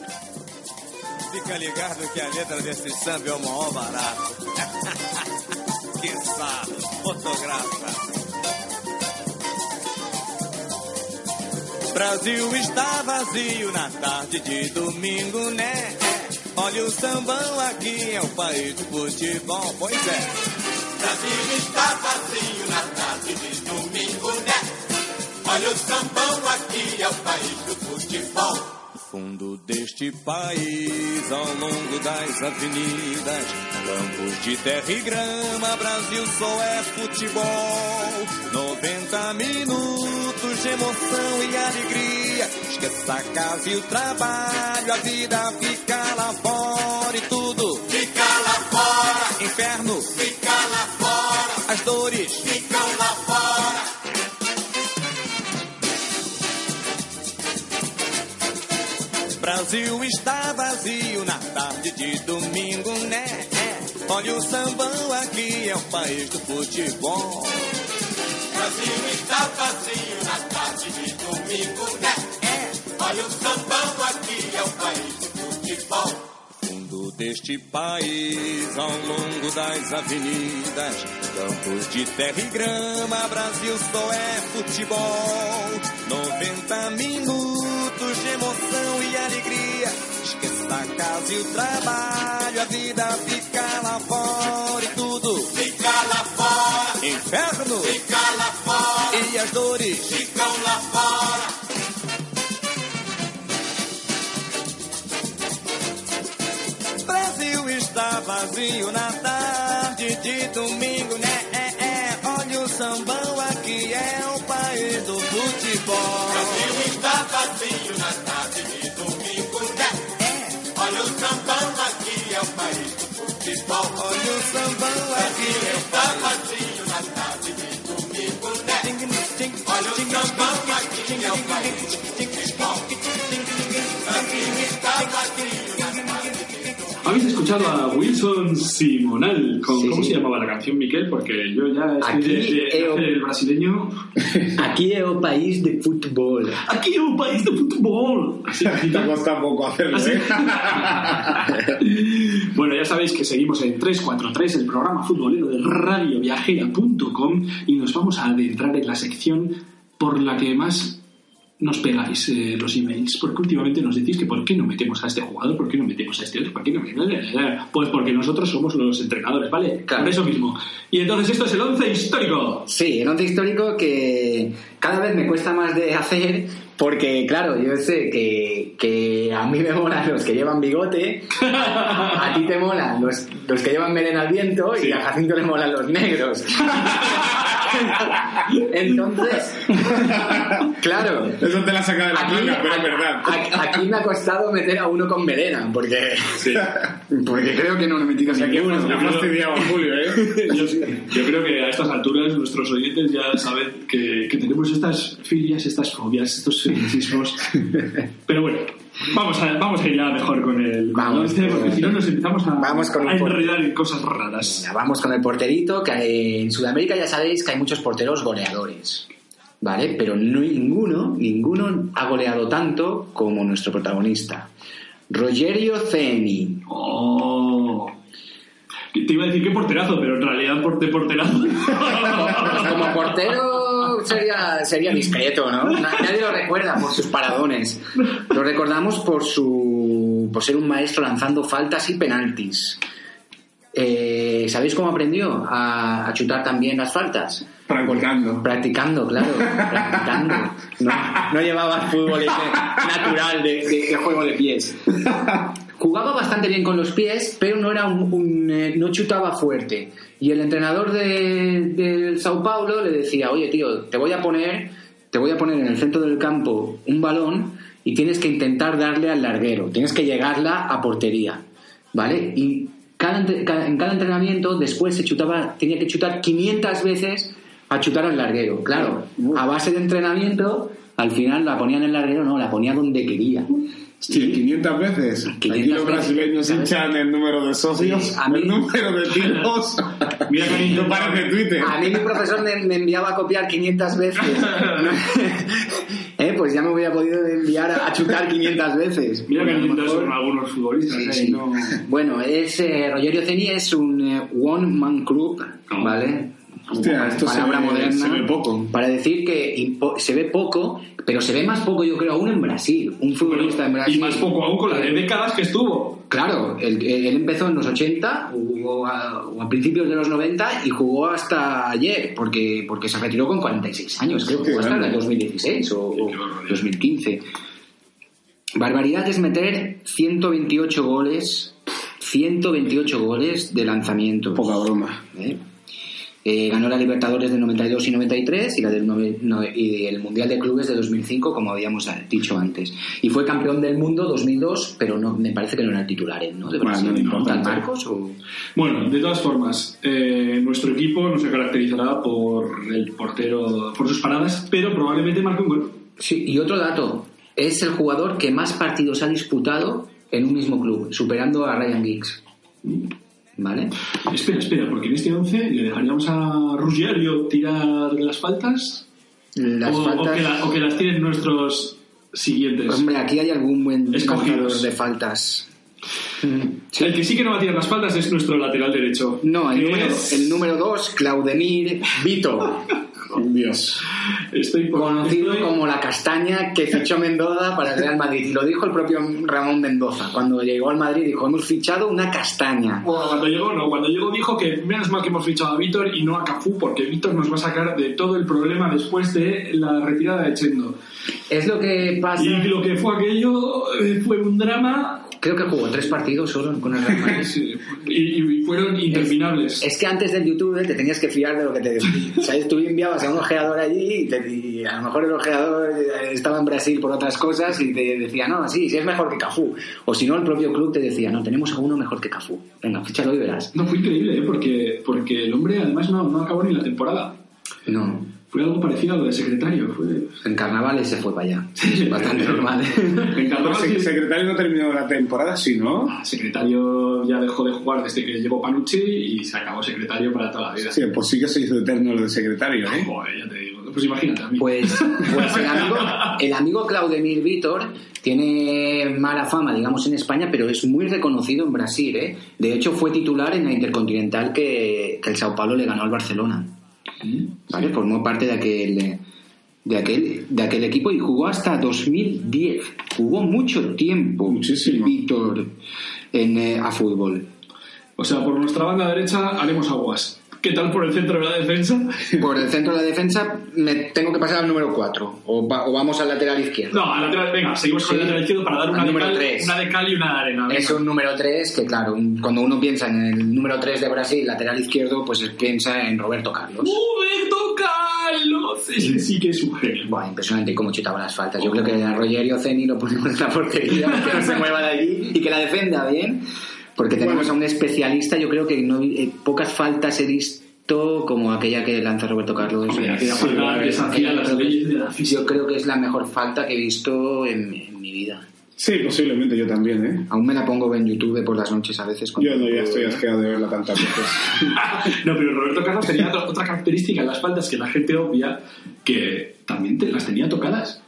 Fica ligado que a letra desse samba é o maior barato. <laughs> que sarro, fotografa. Brasil está vazio na tarde de domingo, né? Olha o sambão aqui, é o país do futebol, pois é. Brasil está vazio na tarde de domingo, né? Olha o sambão aqui, é o país do futebol. Fundo deste país, ao longo das avenidas, campos de terra e grama, Brasil só é futebol. 90 minutos de emoção e alegria. Esqueça a casa e o trabalho, a vida fica lá fora e tudo fica lá fora. Inferno fica lá fora. As dores ficam lá fora. Brasil está vazio na tarde de domingo, né? É. Olha o sambão aqui, é o país do futebol. Brasil está vazio na tarde de domingo, né? É. Olha o sambão aqui, é o país do futebol. Fundo deste país, ao longo das avenidas, campos de terra e grama, Brasil só é futebol. 90 minutos momentos de emoção e alegria. Esqueça a casa e o trabalho, a vida fica lá fora e tudo fica lá fora. Inferno fica lá fora e as dores ficam lá fora. Brasil está vazio na tarde de domingo, né? É, é. é. Olha o sambão aqui, é o país do futebol. Vazio na tarde de domingo, né? É. Olha o sambão aqui, é o país do futebol. Olha o sambão aqui, está vazio na tarde de domingo, né? Olha o sambão aqui, é o país do futebol. Brasil está Habéis escuchado a Wilson Simonal. con- Sí, ¿Cómo sí. se llamaba la canción, Miquel? Porque yo ya estoy Aquí de, de- el brasileño. <laughs> Aquí é o país de fútbol. Aquí es un país de fútbol. Así, Te cuesta poco hacerlo. ¿eh? <laughs> bueno, ya sabéis que seguimos en 343, el programa futbolero de radioviajera.com y nos vamos a adentrar en la sección por la que más nos pegáis eh, los emails, porque últimamente nos decís que por qué no metemos a este jugador, por qué no metemos a este otro, por qué no metemos... Pues porque nosotros somos los entrenadores, ¿vale? Claro. Por eso mismo. Y entonces esto es el once histórico. Sí, el once histórico que cada vez me cuesta más de hacer porque, claro, yo sé que, que a mí me molan los que llevan bigote, a ti te molan los, los que llevan melena al viento y a Jacinto le molan los negros. <laughs> Entonces, claro, Eso te la saca de la aquí, manga, pero es verdad. aquí- aquí me ha costado meter a uno con melena porque, <laughs> porque creo que no lo he metido Aquí fastidiado a Julio, ¿eh? <laughs> Yo, yo creo que a estas alturas nuestros oyentes ya saben que, que tenemos estas filias, estas fobias, estos feticismos. <laughs> Pero bueno, vamos a, vamos a ir ya mejor con el con Vamos, el once, porque si no nos empezamos a, vamos con a enredar en cosas raras. Vamos con el porterito, que en Sudamérica ya sabéis que hay muchos porteros goleadores, ¿vale? Pero no ninguno, ninguno ha goleado tanto como nuestro protagonista. Rogerio Ceni. Oh. Te iba a decir que porterazo, pero en realidad por, de porterazo. <laughs> Como portero sería, sería discreto, ¿no? Na- Nadie lo recuerda por sus paradones. Lo recordamos por su por ser un maestro lanzando faltas y penaltis. Eh, ¿Sabéis cómo aprendió a, a chutar también las faltas? Practicando. Practicando, claro, practicando. No, no llevaba fútbol natural de, de- de juego de pies. Jugaba bastante bien con los pies, pero no era un, un, eh, no chutaba fuerte. Y el entrenador de- del Sao Paulo le decía, oye tío, te voy a poner, te voy a poner en el centro del campo un balón y tienes que intentar darle al larguero, tienes que llegarla a portería, ¿vale? Y cada- en cada entrenamiento después se chutaba, tenía que chutar 500 veces a chutar al larguero. Claro, a base de entrenamiento, al final la ponía en el larguero, no, la ponía donde quería. Sí, 500 veces. 500 Aquí los brasileños hinchan el número de socios, Sí, a mí- el número de tiros. <laughs> Mira que no parece Twitter. A mí mi profesor me, me enviaba a copiar 500 veces. <laughs> <laughs> Eh, Pues ya me hubiera podido enviar a, a chutar 500 veces. Mira que mejor- son algunos futbolistas. Sí, ¿eh? sí. No- Bueno, es, eh, Rogerio Ceni es un eh, one-man club, No. ¿vale? Hostia, esto se Palabra ve- moderna se ve poco. Para decir que se ve poco, pero se ve más poco, yo creo, aún en Brasil. Un futbolista en Brasil. y más poco aún con las décadas que estuvo. Claro, él, él empezó en los 80 o a, o a principios de los 90 y jugó hasta ayer, porque, porque se retiró con 46 años, creo que jugó hasta el grande. 2016 o, o Qué barbaridad. 2015. Barbaridad es meter 128 goles, 128 goles de lanzamiento. Poca broma. ¿eh? Eh, ganó la Libertadores del 92 y 93 y, la del nove- no- y el Mundial de Clubes de 2005, como habíamos dicho antes. Y fue campeón del mundo 2002, pero no me parece que no era el titular. ¿no? De Bueno, Brasil. no le importa. ¿Tal Marcos o...? Bueno, de todas formas, eh, nuestro equipo no se caracterizará por el portero, por sus paradas, pero probablemente marque un gol. Sí, y otro dato, es el jugador que más partidos ha disputado en un mismo club, superando a Ryan Giggs. ¿Vale? Espera, espera, porque en este 11 le dejaríamos a Ruggiero tirar las faltas Las o, o faltas... que la- o que las tienen nuestros siguientes. Hombre, aquí hay algún buen marcador de faltas. El que sí que no va a tirar las faltas es nuestro lateral derecho. No, el número, es- el número dos, Claudemir Vito, <laughs> Dios. Estoy por- conocido estoy- como la castaña que fichó Mendoza para el Real Madrid. Y lo dijo el propio Ramón Mendoza. Cuando llegó al Madrid dijo, hemos fichado una castaña. Bueno, cuando llegó, no, cuando llegó dijo que menos mal que hemos fichado a Víctor y no a Cafú, porque Víctor nos va a sacar de todo el problema después de la retirada de Chendo. Es lo que pasa... Y lo que fue aquello eh, fue un drama Creo que jugó tres partidos solo con el Real Madrid. <laughs> Sí, y, y fueron interminables. Es que antes del YouTube te tenías que fiar de lo que te decía. Sea, tú enviabas a un ojeador allí y, te- y a lo mejor el ojeador eh, estaba en Brasil por otras cosas y te decía, no, sí, sí es mejor que Cafú. O si no, el propio club te decía, no, tenemos a uno mejor que Cafú. Venga, fíchalo y verás. No, fue increíble, ¿eh? porque, porque el hombre además no, no acabó ni la temporada. No, Fue algo parecido a lo de secretario. Fue... en carnavales se fue para allá. Es bastante normal. <laughs> En carnaval, El sí. secretario no terminó la temporada, sí, ¿no? Secretario ya dejó de jugar desde que llegó Panucci y se acabó secretario para toda la vida. Sí, pues sí que se hizo eterno lo de secretario, ¿eh? Joder, ya te digo. Pues imagínate a mí. Pues, pues el, amigo, <laughs> el amigo Claudemir Vítor tiene mala fama, digamos, en España, pero es muy reconocido en Brasil. ¿eh? De hecho, fue titular en la Intercontinental que, que el Sao Paulo le ganó al Barcelona. ¿Vale? Formó parte de aquel, de, aquel, de aquel equipo y jugó hasta 2010. Jugó mucho tiempo Muchísimo. Vítor en, eh, a fútbol. O sea, por nuestra banda derecha haremos aguas. ¿Qué tal por el centro de la defensa? Por el centro de la defensa me tengo que pasar al número 4 o, va- o vamos al lateral izquierdo. No, al lateral, venga, seguimos con Sí. el lateral izquierdo para dar una Al de, número cal, tres. una de cal y una de arena. venga. Es un número 3 que, claro, cuando uno piensa en el número 3 de Brasil, lateral izquierdo, pues piensa en Roberto Carlos. ¡Roberto Carlos! Ese sí que es un genio. Buah, impresionante cómo chutaba las faltas. Yo creo que a Rogerio Ceni lo ponemos en la portería <laughs> que no se mueva de allí y que la defenda bien, porque tenemos a un especialista. Yo creo que no, eh, pocas faltas he visto como aquella que lanza Roberto Carlos. Hombre, que las leyes de la física. Yo creo que es la mejor falta que he visto en, en mi vida. Sí, posiblemente yo también, ¿eh? Aún me la pongo en YouTube por las noches a veces. Yo no, ya estoy asqueado de verla tantas veces. <laughs> No, pero Roberto Carlos tenía otra- otra característica en las faltas que la gente obvia, que también te- las tenía tocadas.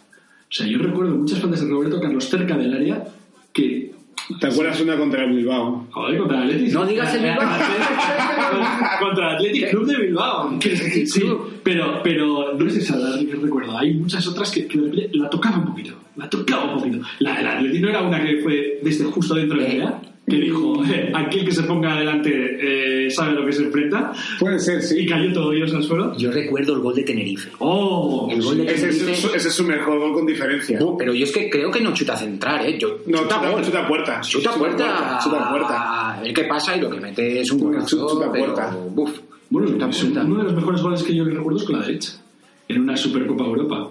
O sea, yo recuerdo muchas faltas de Roberto Carlos cerca del área que... ¿Te acuerdas una contra el Bilbao? Joder, contra el Athletic. No digas el Bilbao. <laughs> contra el Athletic Club de Bilbao. Sí, pero, pero no es esa la que recuerdo. Hay muchas otras que, de la tocaba un poquito. La tocaba un poquito. La del Athletic no era una que fue desde justo dentro del área. Que dijo, eh, aquel que se ponga adelante eh, sabe lo que se enfrenta. Puede ser, Y sí. cayó todo Dios al suelo. Yo recuerdo el gol de Tenerife. ¡Oh! El gol de Ese es, Tenerife. su- ese es su mejor gol con diferencia. Pero yo es que creo que no chuta a centrar, ¿eh? Yo, No, chuta, gol. chuta puerta. Chuta puerta. Chuta puerta. A ver qué pasa y lo que mete es un Chuta golazo. chuta pero, puerta. buf, Bueno, chuta es puerta. uno de los mejores goles que yo recuerdo es con la derecha. En una Supercopa Europa.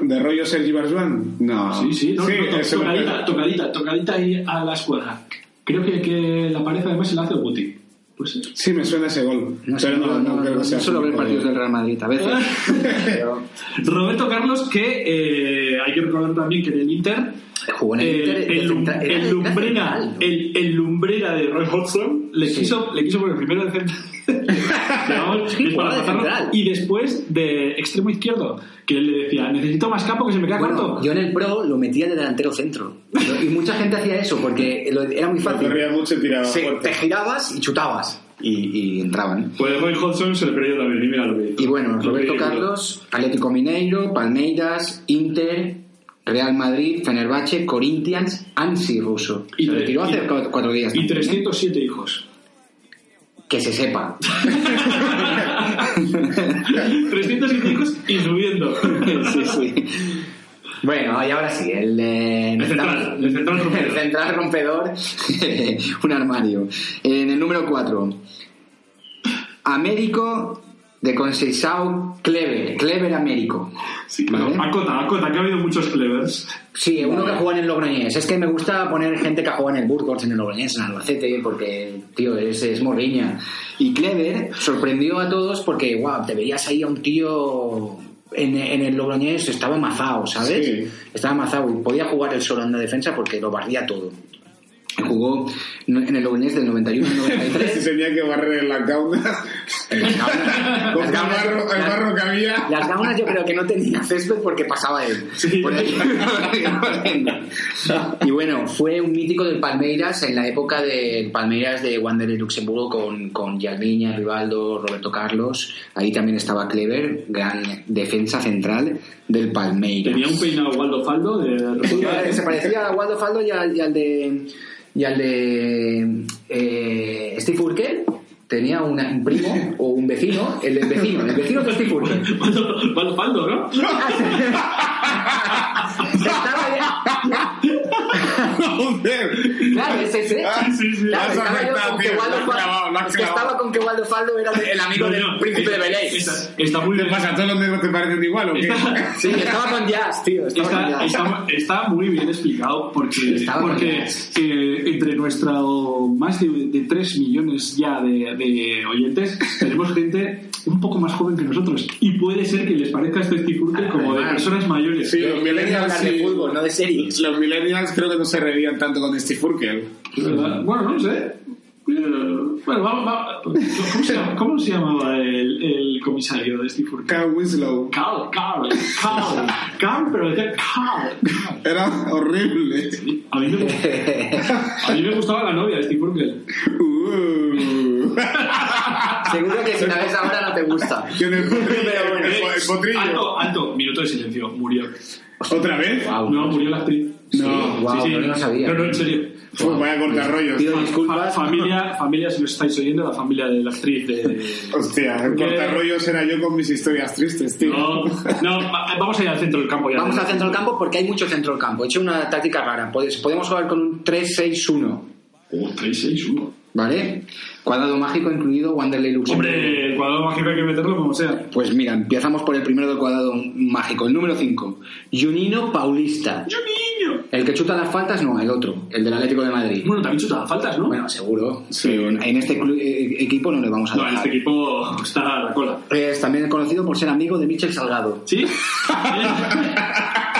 ¿De rollo Sergi Barjuan? No. Sí, sí, no, sí no, tocadita, tocadita, tocadita ahí a la escuadra. Creo que, que la pareja además se la hace Guti. Pues sí. Me suena ese gol. No, pero no, no, creo que sea. suelo su ver partidos del Real Madrid a veces. <laughs> pero Roberto Carlos, que eh, hay que recordar también que en el Inter. jugó en el eh, Inter. el, central- era- el el, el lumbrera de Roy Hodgson le, Sí. quiso, le quiso poner primero de <laughs> central. Sí, de y después de extremo izquierdo, que él le decía: Necesito más campo que se me queda Bueno, corto. yo en el Pro lo metía de delantero centro. Y mucha gente hacía eso porque lo- era muy fácil. Mucho y Se- te girabas y chutabas. Y, y entraban. Pues Roy Hodgson se le perdió también, y mira lo que hizo. Y bueno, Roberto. Carlos, Atlético Mineiro, Palmeiras, Inter, Real Madrid, Fenerbahce, Corinthians, Ansi Russo. Y Se retiró hace cuatro días. Y también, ¿eh? 307 hijos. Que se sepa. <laughs> 307 hijos y subiendo. sí, sí. Bueno, y ahora sí, el, eh, El central, el central <laughs> rompedor. el central rompedor, <laughs> un armario. En el número 4, Américo de Conceição Clever, Clever Américo. Sí, ¿Vale? Acota, acota, que ha habido muchos clevers. Sí, uno que juega en el Logroñés. Es que me gusta poner gente que juega en el Burgos, en el Logroñés, en Albacete, porque, tío, es, es morriña. Y Clever sorprendió a todos porque, wow, te veías ahí a un tío en, en el Logroñés, estaba amazado, ¿sabes? Sí. Estaba amazado y podía jugar el solo en la defensa porque lo barría todo. Jugó en el Logroñés del 91 al <laughs> Si 93. tenía que barrer en la gauna. Con el barro, el las- barro que había. Las gaunas yo creo que no tenía césped porque pasaba él. Sí. Por ahí. y bueno, fue un mítico del Palmeiras en la época del Palmeiras de Wander de Luxemburgo con, con Yalmiña, Rivaldo, Roberto Carlos. Ahí también estaba Clever, gran defensa central del Palmeiras. Tenía un peinado Waldo Faldo de <laughs> se parecía a Waldo Faldo y al, y al de y al de eh, Steve Urkel tenía una- un primo o un vecino el del vecino el vecino Waldo, Waldo Faldo, ¿no? Estaba <laughs> ya- Joder. <laughs> Claro, es ese? sí, sí. Claro, has estaba yo con que Waldo Faldo, es que estaba con que Waldo Faldo era el amigo No, del príncipe de Belén. Está, está muy ¿Qué bien. pasa? ¿Todos los negros te parecen igual o qué? Está- Sí, estaba con Jazz, tío. Estaba con Está, Jazz. está- está muy bien explicado porque, Estaba porque eh, entre nuestro más de, de 3 millones ya de, de oyentes tenemos gente un poco más joven que nosotros y puede ser que les parezca este Steve Urkel como de personas mayores. Sí, los millennials hablar de sí. fútbol, no de series. Los millennials creo que no se reían tanto con Steve Bueno, no sé. Eh, Bueno, vamos, vamos. ¿Cómo, se llama, cómo se llamaba el, el comisario de Steve? Carl Winslow. Carl, Carl, Carl, Carl, pero decía Carl. Era horrible. A mí, me, a mí me gustaba la novia de Steve. Uh. <laughs> Seguro que si la ves ahora no te gusta. Pero <laughs> bueno, el, potrillo. Alto, alto, minuto de silencio, murió. ¿Otra vez? No, murió la actriz. No. Guau, no lo sabía. No, no, en serio. Uf, vaya cortarrollos. Pido Fa- disculpas. familia, familia, si nos estáis oyendo, la familia de la actriz de... Hostia, el Porque- cortarrollos era yo con mis historias tristes, tío. No, no, va- vamos a ir al centro del campo ya. Vamos al centro del campo porque hay mucho centro del campo. He hecho una táctica rara. Podemos podemos jugar con un 3-6-1. Oh, 3-6-1. ¿Vale? Cuadrado mágico incluido Wanderlei Luxemburgo. Hombre, el cuadrado mágico hay que meterlo como sea. Pues mira, empezamos por el primero del cuadrado mágico, el número 5. Junino Paulista. ¡Yo niño! El que chuta las faltas, no, el otro, el del Atlético de Madrid. Bueno, también chuta faltas, ¿no? Bueno, seguro. Sí. Pero en este clu- eh, equipo no le vamos a no, en este equipo está a la cola. Es también conocido por ser amigo de Michel Salgado. ¿Sí? <laughs>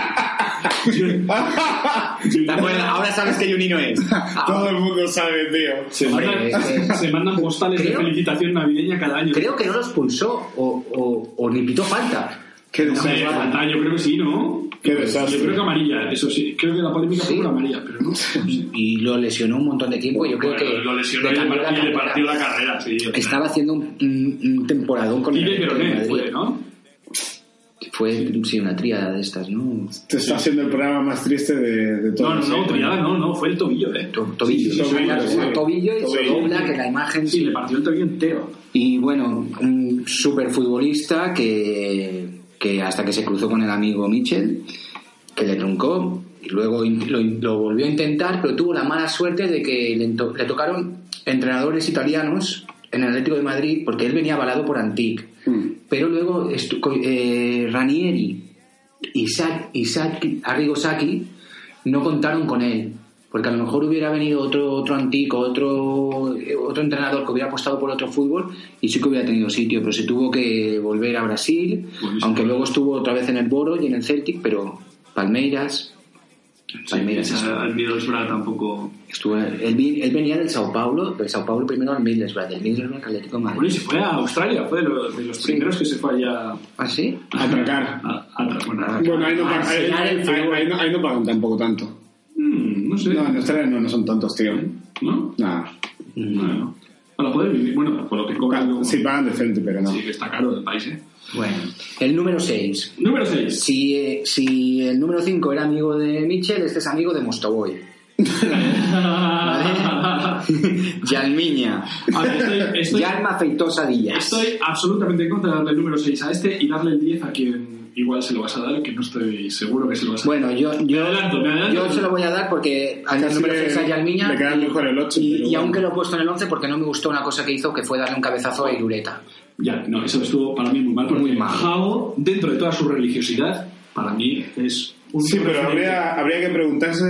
¿Te acuerdas? Ahora sabes que Junino es. <laughs> Todo el mundo sabe, tío. Se Hombre, mandan, es- se mandan postales Creo- de felicitación navideña cada año. Creo que no lo expulsó o, o, o ni pitó falta. Qué Hombre, desastre. falta, yo creo que sí, ¿no? Qué desastre. Yo creo que amarilla, eso sí. Creo que la polémica Sí. fue por amarilla, pero no. Y, y lo lesionó un montón de tiempo. Yo creo Bueno, que lo lesionó le y le partió, y le carrera. partió la carrera, sí. Estaba haciendo un, un- un temporadón con el fue, ¿no? Fue, sí, una tríada de estas, ¿no? Este está siendo el programa más triste de, de No, todos. no, no, triada no, no, fue el tobillo, ¿eh? To- Tobillo, Sí, sí, sí, tobillo, tobillo y se dobla, que la imagen Sí, le partió el tobillo entero. Y bueno, un super futbolista que, que hasta que se cruzó con el amigo Michel, que le truncó, y luego lo, lo volvió a intentar, pero tuvo la mala suerte de que le tocaron entrenadores italianos en el Atlético de Madrid, porque él venía avalado por Antic. Mm. Pero luego eh, Ranieri y Saki- Arrigo Sacchi no contaron con él. Porque a lo mejor hubiera venido otro, otro antico, otro, eh, otro entrenador que hubiera apostado por otro fútbol y sí que hubiera tenido sitio, pero se tuvo que volver a Brasil, Buenísimo. aunque luego estuvo otra vez en el Boro y en el Celtic, pero Palmeiras, Palmeiras Sí, el Middlesbrough tampoco... estuvo- él, venía del Sao Paulo, del Sao Paulo primero al Middlesbrough, del Middlesbrough al Atlético de Bueno, y Madrid. se fue a Australia, fue de los, de los primeros que se fue allá ¿Ah, sí? A atracar. a, a- bueno, a- Bueno, ahí no, pagan, ahí, no, ahí no pagan tampoco tanto. Mm, no sé. No, en Australia no, no son tontos, tío. ¿No? Nada. Bueno, para poder vivir, bueno, por lo que cobran. Sí, pagan decente, pero no. Sí, que está caro el país, ¿eh? Bueno, el número 6. Número 6. Si, eh, si el número 5 era amigo de Mitchell, este es amigo de Mostoboy. <laughs> Yalmiña. Yalma Feitosa Díaz. estoy absolutamente en contra de darle el número 6 a este y darle el 10 a quien igual se lo vas a dar, que no estoy seguro que se lo vas a dar. Bueno, yo, yo, Me adelanto, me adelanto. yo se lo voy a dar porque al número le- 6 a Yalmiña. le queda y- mejor el ocho, Y, pero y bueno. aunque lo he puesto en el 11 porque no me gustó una cosa que hizo que fue darle un cabezazo a Irureta. Ya, no, eso estuvo para mí muy mal, porque Muy mal. Jao, dentro de toda su religiosidad, para mí es un Sí, pero habría, habría que preguntarse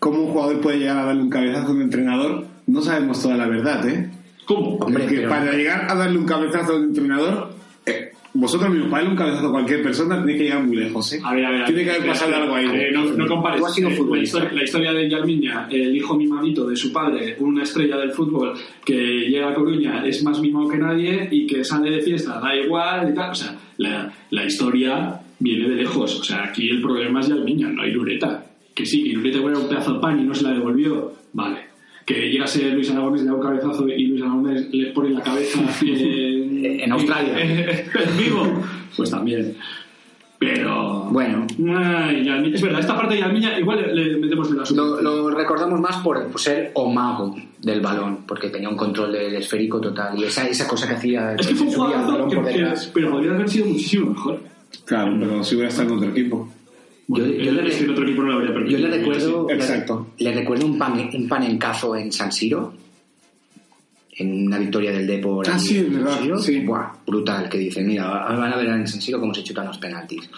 cómo un jugador puede llegar a darle un cabezazo a un entrenador. No sabemos toda la verdad, ¿eh? ¿Cómo? Hombre, Porque pero- para llegar a darle un cabezazo a un entrenador, eh, vosotros mismos, para darle un cabezazo a cualquier persona, tenéis que llegar muy lejos, ¿eh? A ver, a ver, a Tiene ver, que haber pasado algo ahí. Ver, no, no compares. Tú has sido Eh, la, historia, la historia de Yalmiña, el hijo mimadito de su padre, una estrella del fútbol que llega a Coruña, es más mimado que nadie y que sale de fiesta, da igual y tal. O sea, la, la historia viene de lejos. O sea, aquí el problema es Yalmiña, no hay Lureta. Que sí, que Lureta era un pedazo de pan y no se la devolvió. Vale. Que llegase Luis Aragones, le da un cabezazo y Luis Aragones le pone la cabeza <laughs> en, En Australia. <laughs> en vivo. Pues también. Pero. Bueno, Ay, Yalmiña- Es verdad, esta parte de Yalmiña igual le, le metemos en la lo, lo recordamos más por, por ser omago del balón, porque tenía un control del esférico total y esa, esa cosa que hacía. Es que fue un que, que- detrás. pero podría haber sido muchísimo mejor. Claro, pero si hubiera estado en otro equipo. Yo, Bueno, yo le, es que en otro equipo no lo habría yo permitido. le recuerdo, le- Exacto. le, recuerdo un, pan, un panencazo en San Siro, en una victoria del Depor. Ah, sí, en es verdad, San Siro. sí. Buah, brutal, que dicen, mira, ahora van a ver en San Siro cómo se chutan los penaltis.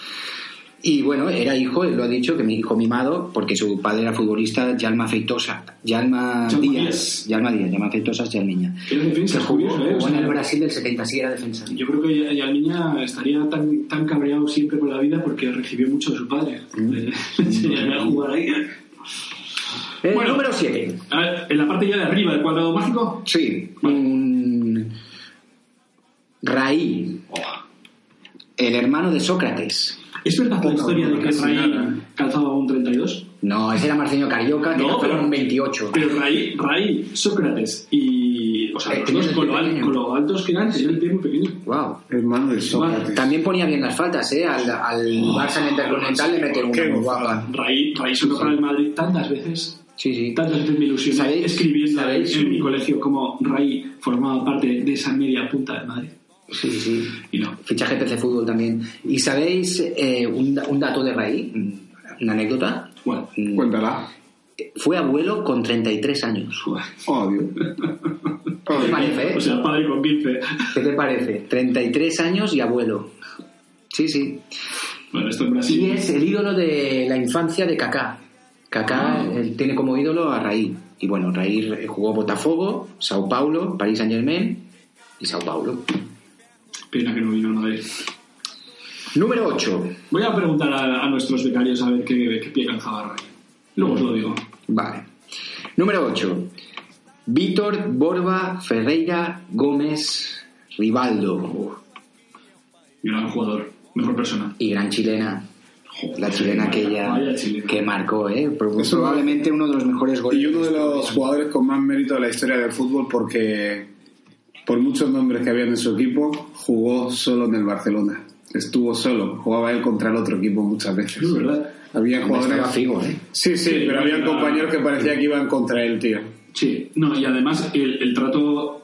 Y bueno, era hijo, él lo ha dicho, que mi hijo mimado, porque su padre era futbolista, Yalma Feitosa, Yalma Yalma Díaz, Díaz. Yalma Díaz, Yalma Feitosa es Yalmiña. Era defensa, Que jugó, curioso, ¿eh? Jugó en el Brasil del 70, sí era defensa. Yo creo que Yalmiña estaría tan, tan cabreado siempre con la vida porque recibió mucho de su padre. Mm. <laughs> Le enseñaría a jugar ahí. Eh, Bueno. número 7. A ver, en la parte ya de arriba del cuadrado mágico. Sí, Raí, Oh, el hermano de Sócrates. ¿Es verdad la historia de que nada. calzaba un 32? No, ese era Marceño Carioca, que No, pero- un 28. Pero Ray, Ray, Sócrates y. O sea, Eh, los dos con al- con lo altos que eran, tenían el pie muy pequeño. Wow. Hermano de Sócrates. También ponía bien las faltas, ¿eh? Al, al Barça en Intercontinental le Qué una guapa. Ray, Ray sonó para el Madrid tantas veces. Sí, sí. Tantas veces me ilusioné ¿Sabéis- escribiendo en, sabéis en mi colegio como Ray formaba parte de esa media punta de Madrid. Sí, sí. Y no. Fichaje PC Fútbol también. ¿Y sabéis eh, un, un dato de Raí? Mm, Una anécdota. Bueno, Mm, Cuéntala. Fue abuelo con 33 años. Oh, Dios. ¿Qué te parece? O eh? sea, padre con 15. ¿Qué te parece? 33 años y abuelo. Sí, sí. Bueno, esto en Y Brasil. es el ídolo de la infancia de Kaká. Kaká él tiene como ídolo a Raí. Y bueno, Raí jugó Botafogo, Sao Paulo, Paris Saint Germain y Sao Paulo. Pena que no vino a Madrid. Número 8. Voy a preguntar a, a nuestros becarios a ver qué, qué pie calzaba. Luego os lo digo. Vale. Número 8. Víctor Borba Ferreira Gómez Rivaldo. Gran jugador, mejor persona. Y gran chilena. La chilena aquella Vaya chilena. que marcó, ¿eh? Probablemente uno de los mejores goles. Y uno de los jugadores con más mérito de la historia del fútbol porque por muchos nombres que había en su equipo, jugó solo en el Barcelona. Estuvo solo, jugaba él contra el otro equipo muchas veces. Es verdad. Había jugadores... Figo, ¿eh? Sí, sí, Sí, pero había compañeros que parecía que iban contra él, tío. Sí, no, y además el, el trato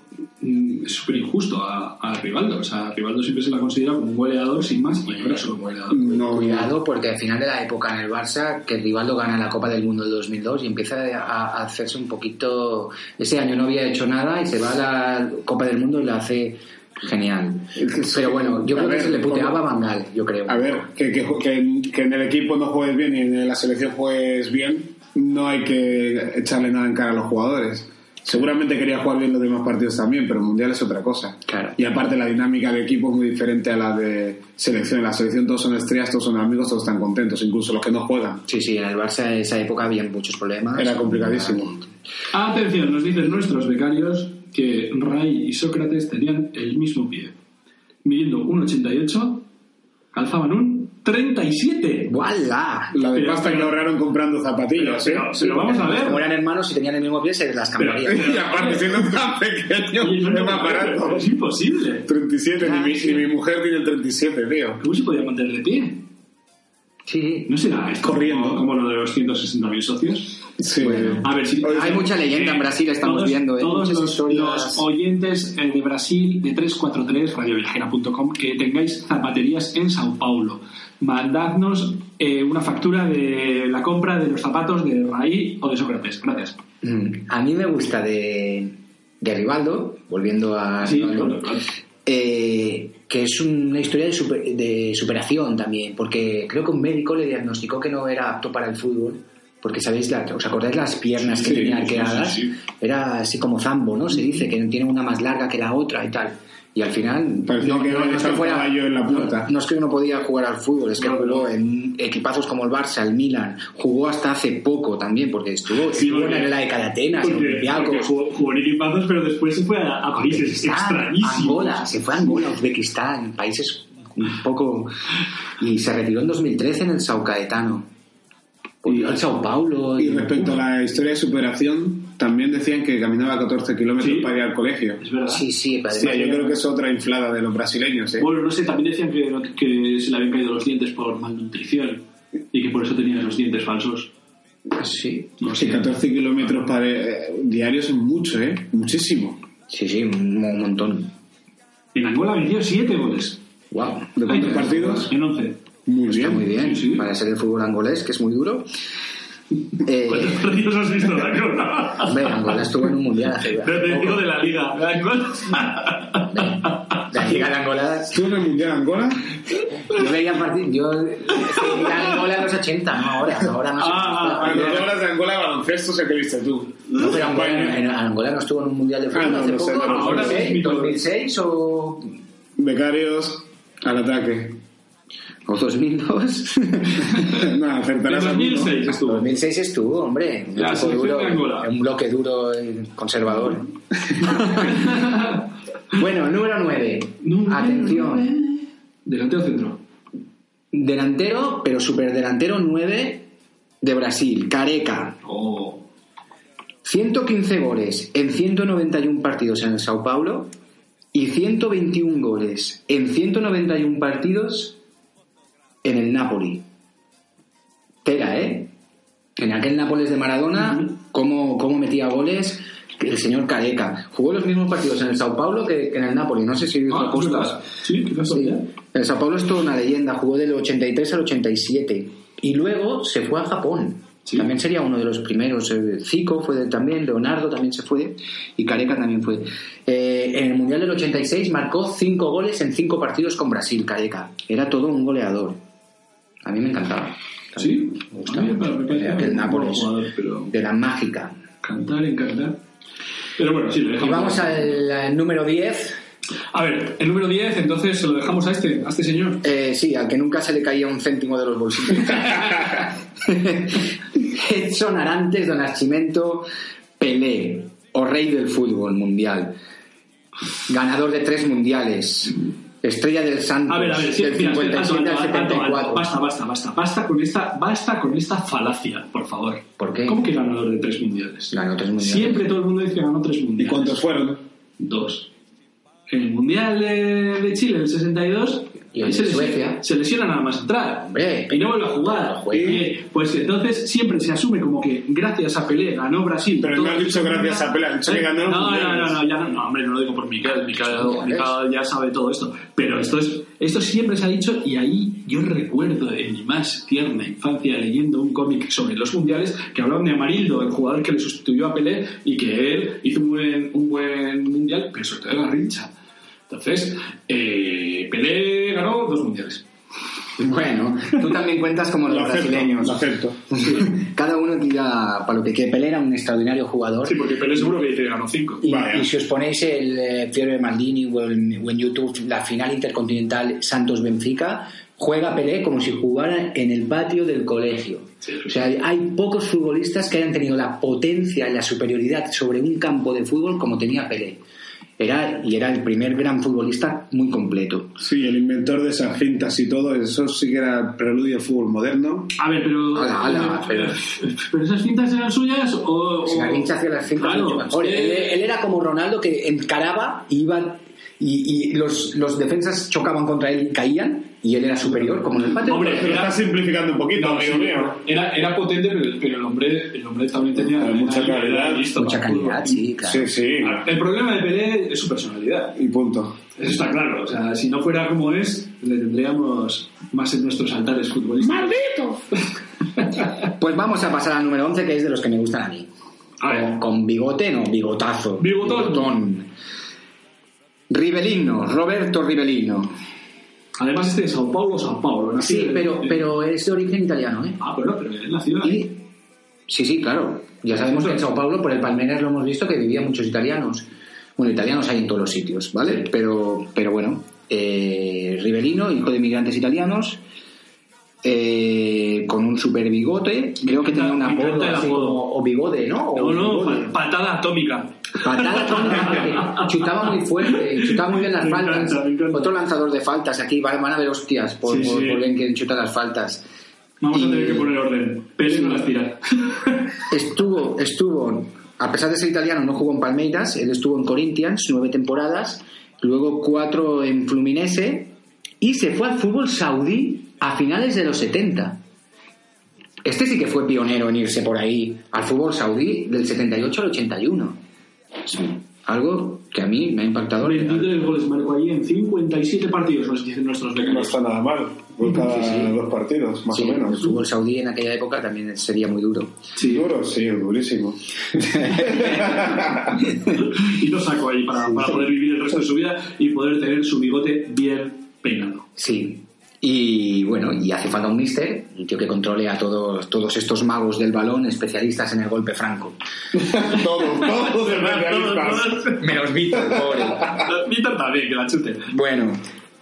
súper injusto a, a Rivaldo. O sea, Rivaldo siempre se la considera como un goleador sin más, y no era solo un goleador. No, Cuidado, porque al final de la época en el Barça, que Rivaldo gana la Copa del Mundo del 2002 y empieza a, a hacerse un poquito. Ese año no había hecho nada y se va a la Copa del Mundo y la hace genial. Pero bueno, yo A creo ver, que se le puteaba a Bangal, yo creo. A ver, que, que, que, que en el equipo no juegues bien y en la selección juegues bien, no hay que echarle nada en cara a los jugadores. Seguramente quería jugar bien los demás partidos también, pero el mundial es otra cosa. Claro. Y aparte la dinámica del equipo es muy diferente a la de selección. En la selección todos son estrellas, todos son amigos, todos están contentos, incluso los que no juegan. Sí, sí, en el Barça en esa época había muchos problemas. Era complicadísimo. Atención, nos dicen nuestros becarios que Ray y Sócrates tenían el mismo pie. Midiendo 1,88, calzaban un 37. ¡Wala! La de Pero- pasta que pero- ahorraron comprando zapatillas, Pero- ¿eh? pero- pero vamos a ver. Como eran hermanos y tenían el mismo pie, se las cambiaría. Pero- <laughs> Y aparte siendo tan pequeño, no, es más barato. Es imposible. 37, Ah, ni, mi, ni mi mujer tiene el 37, tío. ¿Cómo se podía mantener de pie? Sí, ¿No será esto Corriendo. como, como lo de los 160.000 socios? Sí. Bueno. A ver si Oye, Hay mucha leyenda en Brasil, estamos todos, viendo, ¿eh? Todos los, historias. los oyentes eh, de Brasil de 343 radioviajera.com que tengáis zapaterías en Sao Paulo, mandadnos eh, una factura de la compra de los zapatos de Raí o de Sócrates. Gracias. Mm, A mí me gusta de, de Rivaldo, volviendo a Sí, Rivaldo, claro, claro. eh, que es una historia de, super- de superación también, porque creo que un médico le diagnosticó que no era apto para el fútbol, porque sabéis, la- ¿os acordáis las piernas que Sí, tenía arqueadas? sí, sí. Era así como Zambo, ¿no? Se dice que tiene una más larga que la otra y tal. Y al final, Parecía que iba a dejar el caballo en la puerta. no, no es que no podía jugar al fútbol, es que No, jugó no. en equipazos como el Barça, el Milan, jugó hasta hace poco también, porque estuvo, Sí, estuvo porque- en la época de Atenas, en Porque, Olympiacos. porque jugó, jugó en equipazos, pero después se fue a, a países extrañísimos. Angola, se fue a Angola, Uzbekistán, países un poco... Y se retiró en 2013 en el Sao Caetano. Volvió al Sao Paulo. Y respecto a la historia de superación, también decían que caminaba 14 kilómetros Sí. para ir al colegio. Es verdad. Sí, sí, Hostia, además- yo creo que es otra inflada de los brasileños, ¿eh? Bueno, no sé, también decían que, que se le habían caído los dientes por malnutrición y que por eso tenía los dientes falsos. sí, No Sí, sé. 14 kilómetros para, eh, diarios es mucho, ¿eh? Muchísimo. sí, sí, un mo- montón. En Angola metió 7 goles. Wow. ¿De cuántos partidos? En 11. Muy Está bien. muy bien. sí, sí. Para ser el fútbol angolés, que es muy duro. Eh, ¿Cuántos partidos has visto de Angola? hombre, Angola estuvo en un mundial hace Te digo de la liga. ¿De Angola? La Liga de Angola. ¿Tú en el Mundial Angola? Yo veía partidos. Yo. de Angola en los 80, no ahora. Ahora no sé. Ah, Cuando tú hablas de Angola de baloncesto, sé que viste tú. No, pero Angola, Angola no estuvo en un mundial de fútbol Ah, no, hace no poco. no, ahora sí es mi 2006, 2006 o. Becarios al ataque. O 2002. <laughs> Nada, En acertarás alguno. 2006 estuvo. 2006 estuvo, hombre. Un, La duro, un bloque duro conservador. <laughs> bueno, número 9. Número Atención. Delantero centro. Delantero, pero superdelantero 9 de Brasil, Careca. Oh. 115 goles en 191 partidos en el Sao Paulo y 121 goles en 191 partidos en el Napoli. Tela, ¿eh? En aquel Nápoles de Maradona, cómo, cómo metía goles el señor Careca. Jugó los mismos partidos en el Sao Paulo que, en el Napoli. No sé si lo Ah, ¿es apostas. verdad? Sí, qué Sí. El Sao Paulo es toda una leyenda, jugó del 83 al 87 y luego se fue a Japón. Sí. También sería uno de los primeros. eh, Zico fue también, Leonardo también se fue y Careca también fue. Eh, en el Mundial del 86 marcó 5 goles en 5 partidos con Brasil, Careca. Era todo un goleador. A mí me encantaba. Sí, Me gustaba me parece Nápoles, pero de la mágica. cantar, encantar. Pero bueno, sí, Y dejamos. vamos al, al número 10. A ver, el número 10, entonces se lo dejamos a este, a este señor. Eh, sí, al que nunca se le caía un céntimo de los bolsillos. <laughs> Edson Arantes do Nascimento Pelé, o rey del fútbol mundial. Ganador de tres mundiales. Estrella del Santos A ver, a ver, sí, del mira, 57 alto, alto, al alto, alto, 74. Basta, basta, basta. Basta con esta, basta con esta falacia, por favor. ¿Por qué? ¿Cómo que ganador de tres mundiales? Ganó tres mundiales. Siempre todo el mundo dice que ganó tres ¿Y mundiales. cuántos fueron? Dos. En el Mundial de, de Chile, el 62, Y el se, de lesiona, Suecia. se lesiona nada más entrar. Hombre, y no vuelve a jugar. Eh, pues entonces siempre se asume como que gracias a Pelé ganó Brasil. Pero no has dicho gracias a Pelé, has dicho que ganó No, no, no, no, ya no, no, hombre, no lo digo por Miquel. Miquel, ya sabe todo esto. Pero esto, es, esto siempre se ha dicho y ahí yo recuerdo en mi más tierna infancia leyendo un cómic sobre los mundiales que hablaban de Amarildo, el jugador que le sustituyó a Pelé y que él hizo un buen, un buen mundial, pero sobre todo la rincha. Entonces, eh, Pelé ganó dos mundiales. Bueno, tú también cuentas como los Lo acepto, brasileños. lo acepto. Cada uno tira para lo que quiere. Pelé era un extraordinario jugador. Sí, porque Pelé seguro que que ganó cinco. Y, si os ponéis el eh, Fiore Maldini o en, o en YouTube la final intercontinental Santos-Benfica, juega Pelé como si jugara en el patio del colegio. Sí, sí. O sea, hay pocos futbolistas que hayan tenido la potencia y la superioridad sobre un campo de fútbol como tenía Pelé. Era, y era el primer gran futbolista muy completo. Sí, el inventor de esas fintas y todo, eso sí que era preludio al fútbol moderno. A ver, pero. Ala, ala, pero- ¿Pero esas cintas eran suyas o.? Si la hincha hacía las fintas Claro, mucho mejor. es Él, que- él era como Ronaldo que encaraba y iba y, y los, los defensas chocaban contra él y caían y él era superior como en el patio. Hombre, Pero estás simplificando un poquito, No, amigo sí, mío. Era, era potente, pero, pero el, hombre, el hombre también tenía Pero mucha calidad, listo mucha calidad, sí, claro. Sí, sí. El problema de Pelé es su personalidad. Y punto. Eso está claro. O sea, si no fuera como es, le tendríamos más en nuestros altares futbolísticos. <laughs> Pues vamos a pasar al número 11, que es de los que me gustan a mí. A ver. Con, con bigote, no, bigotazo. Bigotón. Bigotón. Rivelino, Roberto Rivelino. Además, este de Sao Paulo, Sao Paulo. nacido Sí, pero, en- pero es de origen italiano, ¿eh? Ah, pero, pero él. Y, sí, sí, claro. Ya sabemos que en Sao Paulo, por el Palmeiras, lo hemos visto que vivían muchos italianos. Bueno, italianos hay en todos los sitios, ¿vale? Pero, pero bueno, eh, Rivelino, hijo de inmigrantes italianos, eh, con un super bigote, creo que tenía un Me encanta apodo el así apodo. como o bigode, ¿no? O No, no, patada atómica. Patada atómica, chutaba muy fuerte, chutaba muy bien las faltas. Otro lanzador de faltas, aquí van a ver hostias por, Sí, por, sí. por bien que chuta las faltas. Vamos Y- a tener que poner orden. Pelé no las tira. <laughs> Estuvo, estuvo, a pesar de ser italiano, no jugó en Palmeiras, él estuvo en Corinthians nueve temporadas, luego cuatro en Fluminense y se fue al fútbol saudí a finales de los 70. Este sí que fue pionero en irse por ahí al fútbol saudí del 78 al 81. Es algo que a mí me ha impactado. 23 goles marcó allí en 57 partidos, nos dicen nuestros No becarios. está nada mal. Por cada Sí, sí. dos partidos, más Sí, o el menos. fútbol saudí en aquella época también sería muy duro. Sí. Duro, sí, durísimo. <laughs> y lo saco ahí para, para poder vivir el resto de su vida y poder tener su bigote bien peinado. Sí. Y bueno, y hace falta un mister, un tío que controle a todos, todos estos magos del balón, especialistas en el golpe franco. <laughs> todos, todos especialistas. Menos Víctor, pobre. Víctor también, que la chute. Bueno,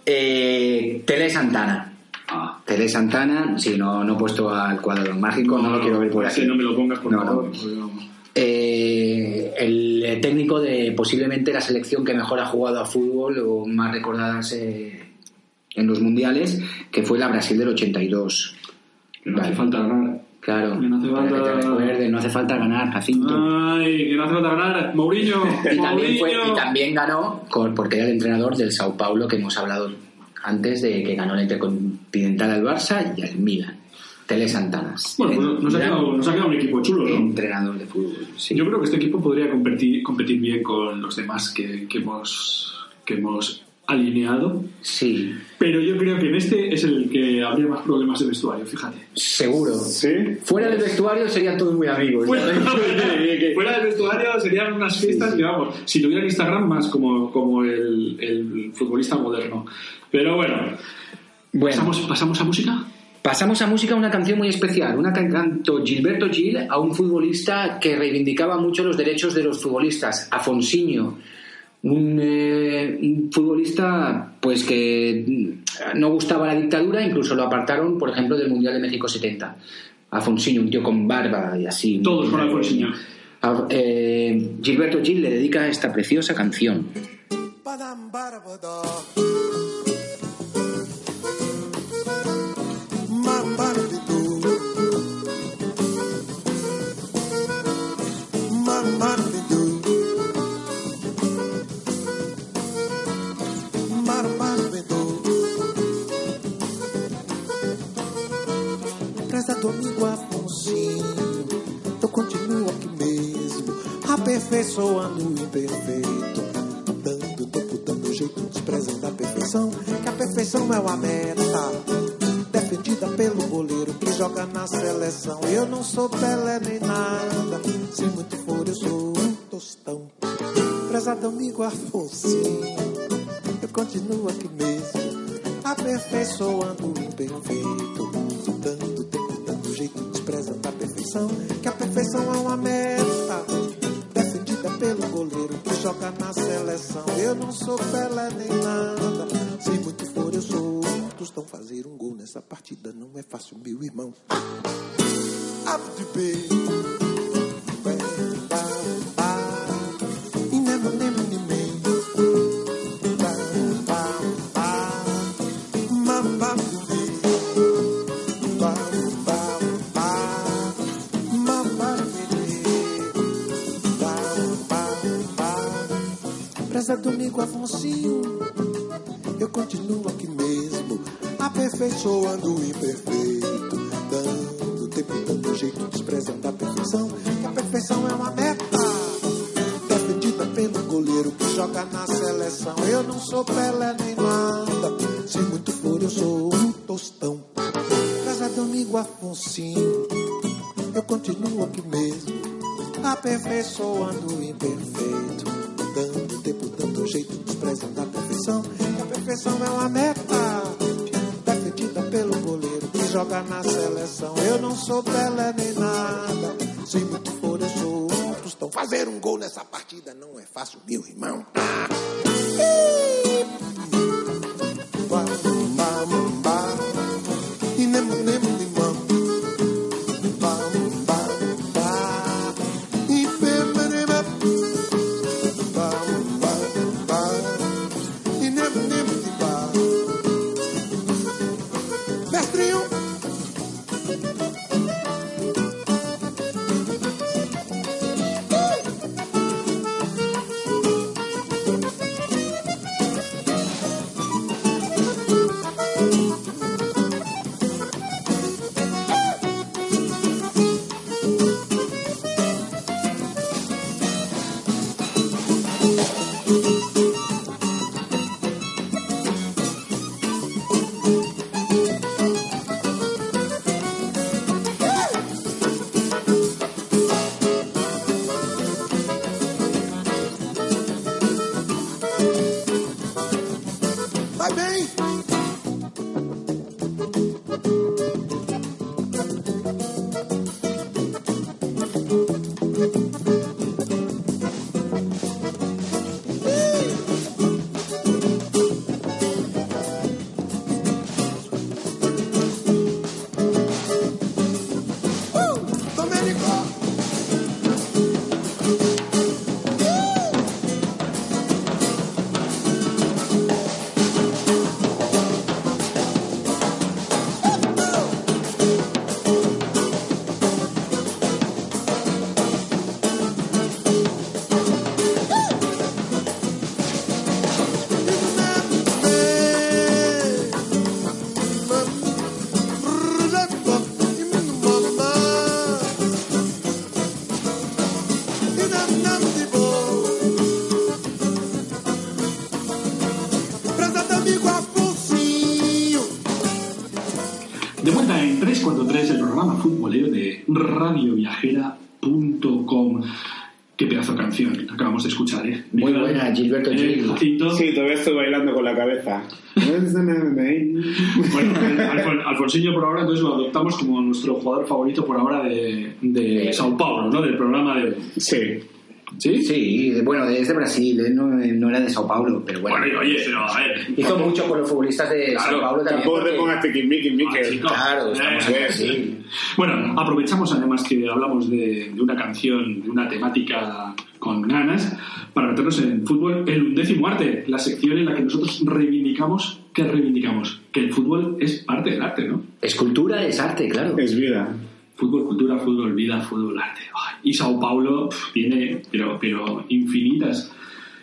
eh, Tele Santana. Ah, Tele Santana, sí, no, no he puesto al cuadro mágico, no, lo quiero ver por aquí. no me lo pongas, por No, favor. Eh, el técnico de posiblemente la selección que mejor ha jugado a fútbol o más recordadas eh, en los mundiales, que fue la Brasil del 82. Que no hace falta ganar. Claro, Que no hace que te falta- recuerden, no hace falta ganar, Jacinto. Ay, que no hace falta ganar. Mourinho, <laughs> y, también fue- y también ganó con- porque era el entrenador del Sao Paulo que hemos hablado antes de que ganó el Intercontinental al Barça y al Milan. Tele Santanas. Bueno, pues nos ha, quedado, nos ha quedado un equipo chulo, ¿no? entrenador de fútbol. sí. Yo creo que este equipo podría competir, competir bien con los demás que, que hemos, que hemos alineado. Sí, Pero yo creo que en este es el que habría más problemas de vestuario, fíjate. seguro. ¿Sí? Fuera del vestuario serían todos muy amigos. Fuera, <laughs> fuera del vestuario serían unas fiestas que, vamos, si tuvieran Instagram más como, como el, el futbolista moderno. Pero bueno, Bueno, ¿pasamos, ¿pasamos a música? pasamos a música, una canción muy especial, una que cantó Gilberto Gil a un futbolista que reivindicaba mucho los derechos de los futbolistas, Afonsinho, un, eh, un futbolista pues que no gustaba la dictadura, incluso lo apartaron, por ejemplo, del Mundial de México 70. Afonsinho, un tío con barba y así. Todos con Afonsinho. A- eh, Gilberto Gil le dedica esta preciosa canción. Badam, aperfeiçoando o imperfeito, dando tempo, dando jeito, desprezando a perfeição, que a perfeição é uma meta, defendida pelo goleiro que joga na seleção. Eu não sou Pelé nem nada, se muito for eu sou um tostão. Prezado amigo Afonsinho, eu continuo aqui mesmo, aperfeiçoando o imperfeito, dando tempo, dando jeito, desprezando a perfeição, que a perfeição é uma meta, joga na seleção. Eu não sou Pelé nem nada, se muito for eu sou tostão. Fazer um gol nessa partida não é fácil, meu irmão. Ave de B. Domingo, Afonsinho. Eu continuo aqui mesmo, aperfeiçoando o imperfeito, dando tempo, dando jeito, desprezando a perfeição, que a perfeição é uma meta, defendida pelo goleiro que joga na seleção. Eu não sou Pelé nem nada, se muito for eu sou um tostão. Casa domingo Afonsinho, eu continuo aqui mesmo, aperfeiçoando o imperfeito, sou Pelé nem nada, se muito for sou um tostão. Fazer um gol nessa partida não é fácil, meu irmão. De radioviajera.com. Qué pedazo de canción acabamos de escuchar, ¿eh? Muy buena, Gilberto Eh, Gil. Sí, todavía estoy bailando con la cabeza. <laughs> Bueno, Alfon- Alfonsillo por ahora entonces lo adoptamos como nuestro jugador favorito por ahora de, de Sao Paulo, ¿no? Del programa de... Sí. ¿Sí? Sí, bueno, es de Brasil, él no, no era de Sao Paulo, pero bueno. Bueno, oye, pero a ver... Hizo mucho por los futbolistas de Claro, Sao Paulo también. Tampoco te pongas Ah. Claro, estamos Eh. Bueno, aprovechamos además que hablamos de, de una canción, de una temática con ganas, para meternos en fútbol, el undécimo arte, la sección en la que nosotros reivindicamos, ¿qué reivindicamos? Que el fútbol es parte del arte, ¿no? Escultura es arte, claro. Es vida. Fútbol, cultura, fútbol, vida, fútbol, arte. Y Sao Paulo tiene, pero, pero infinitas,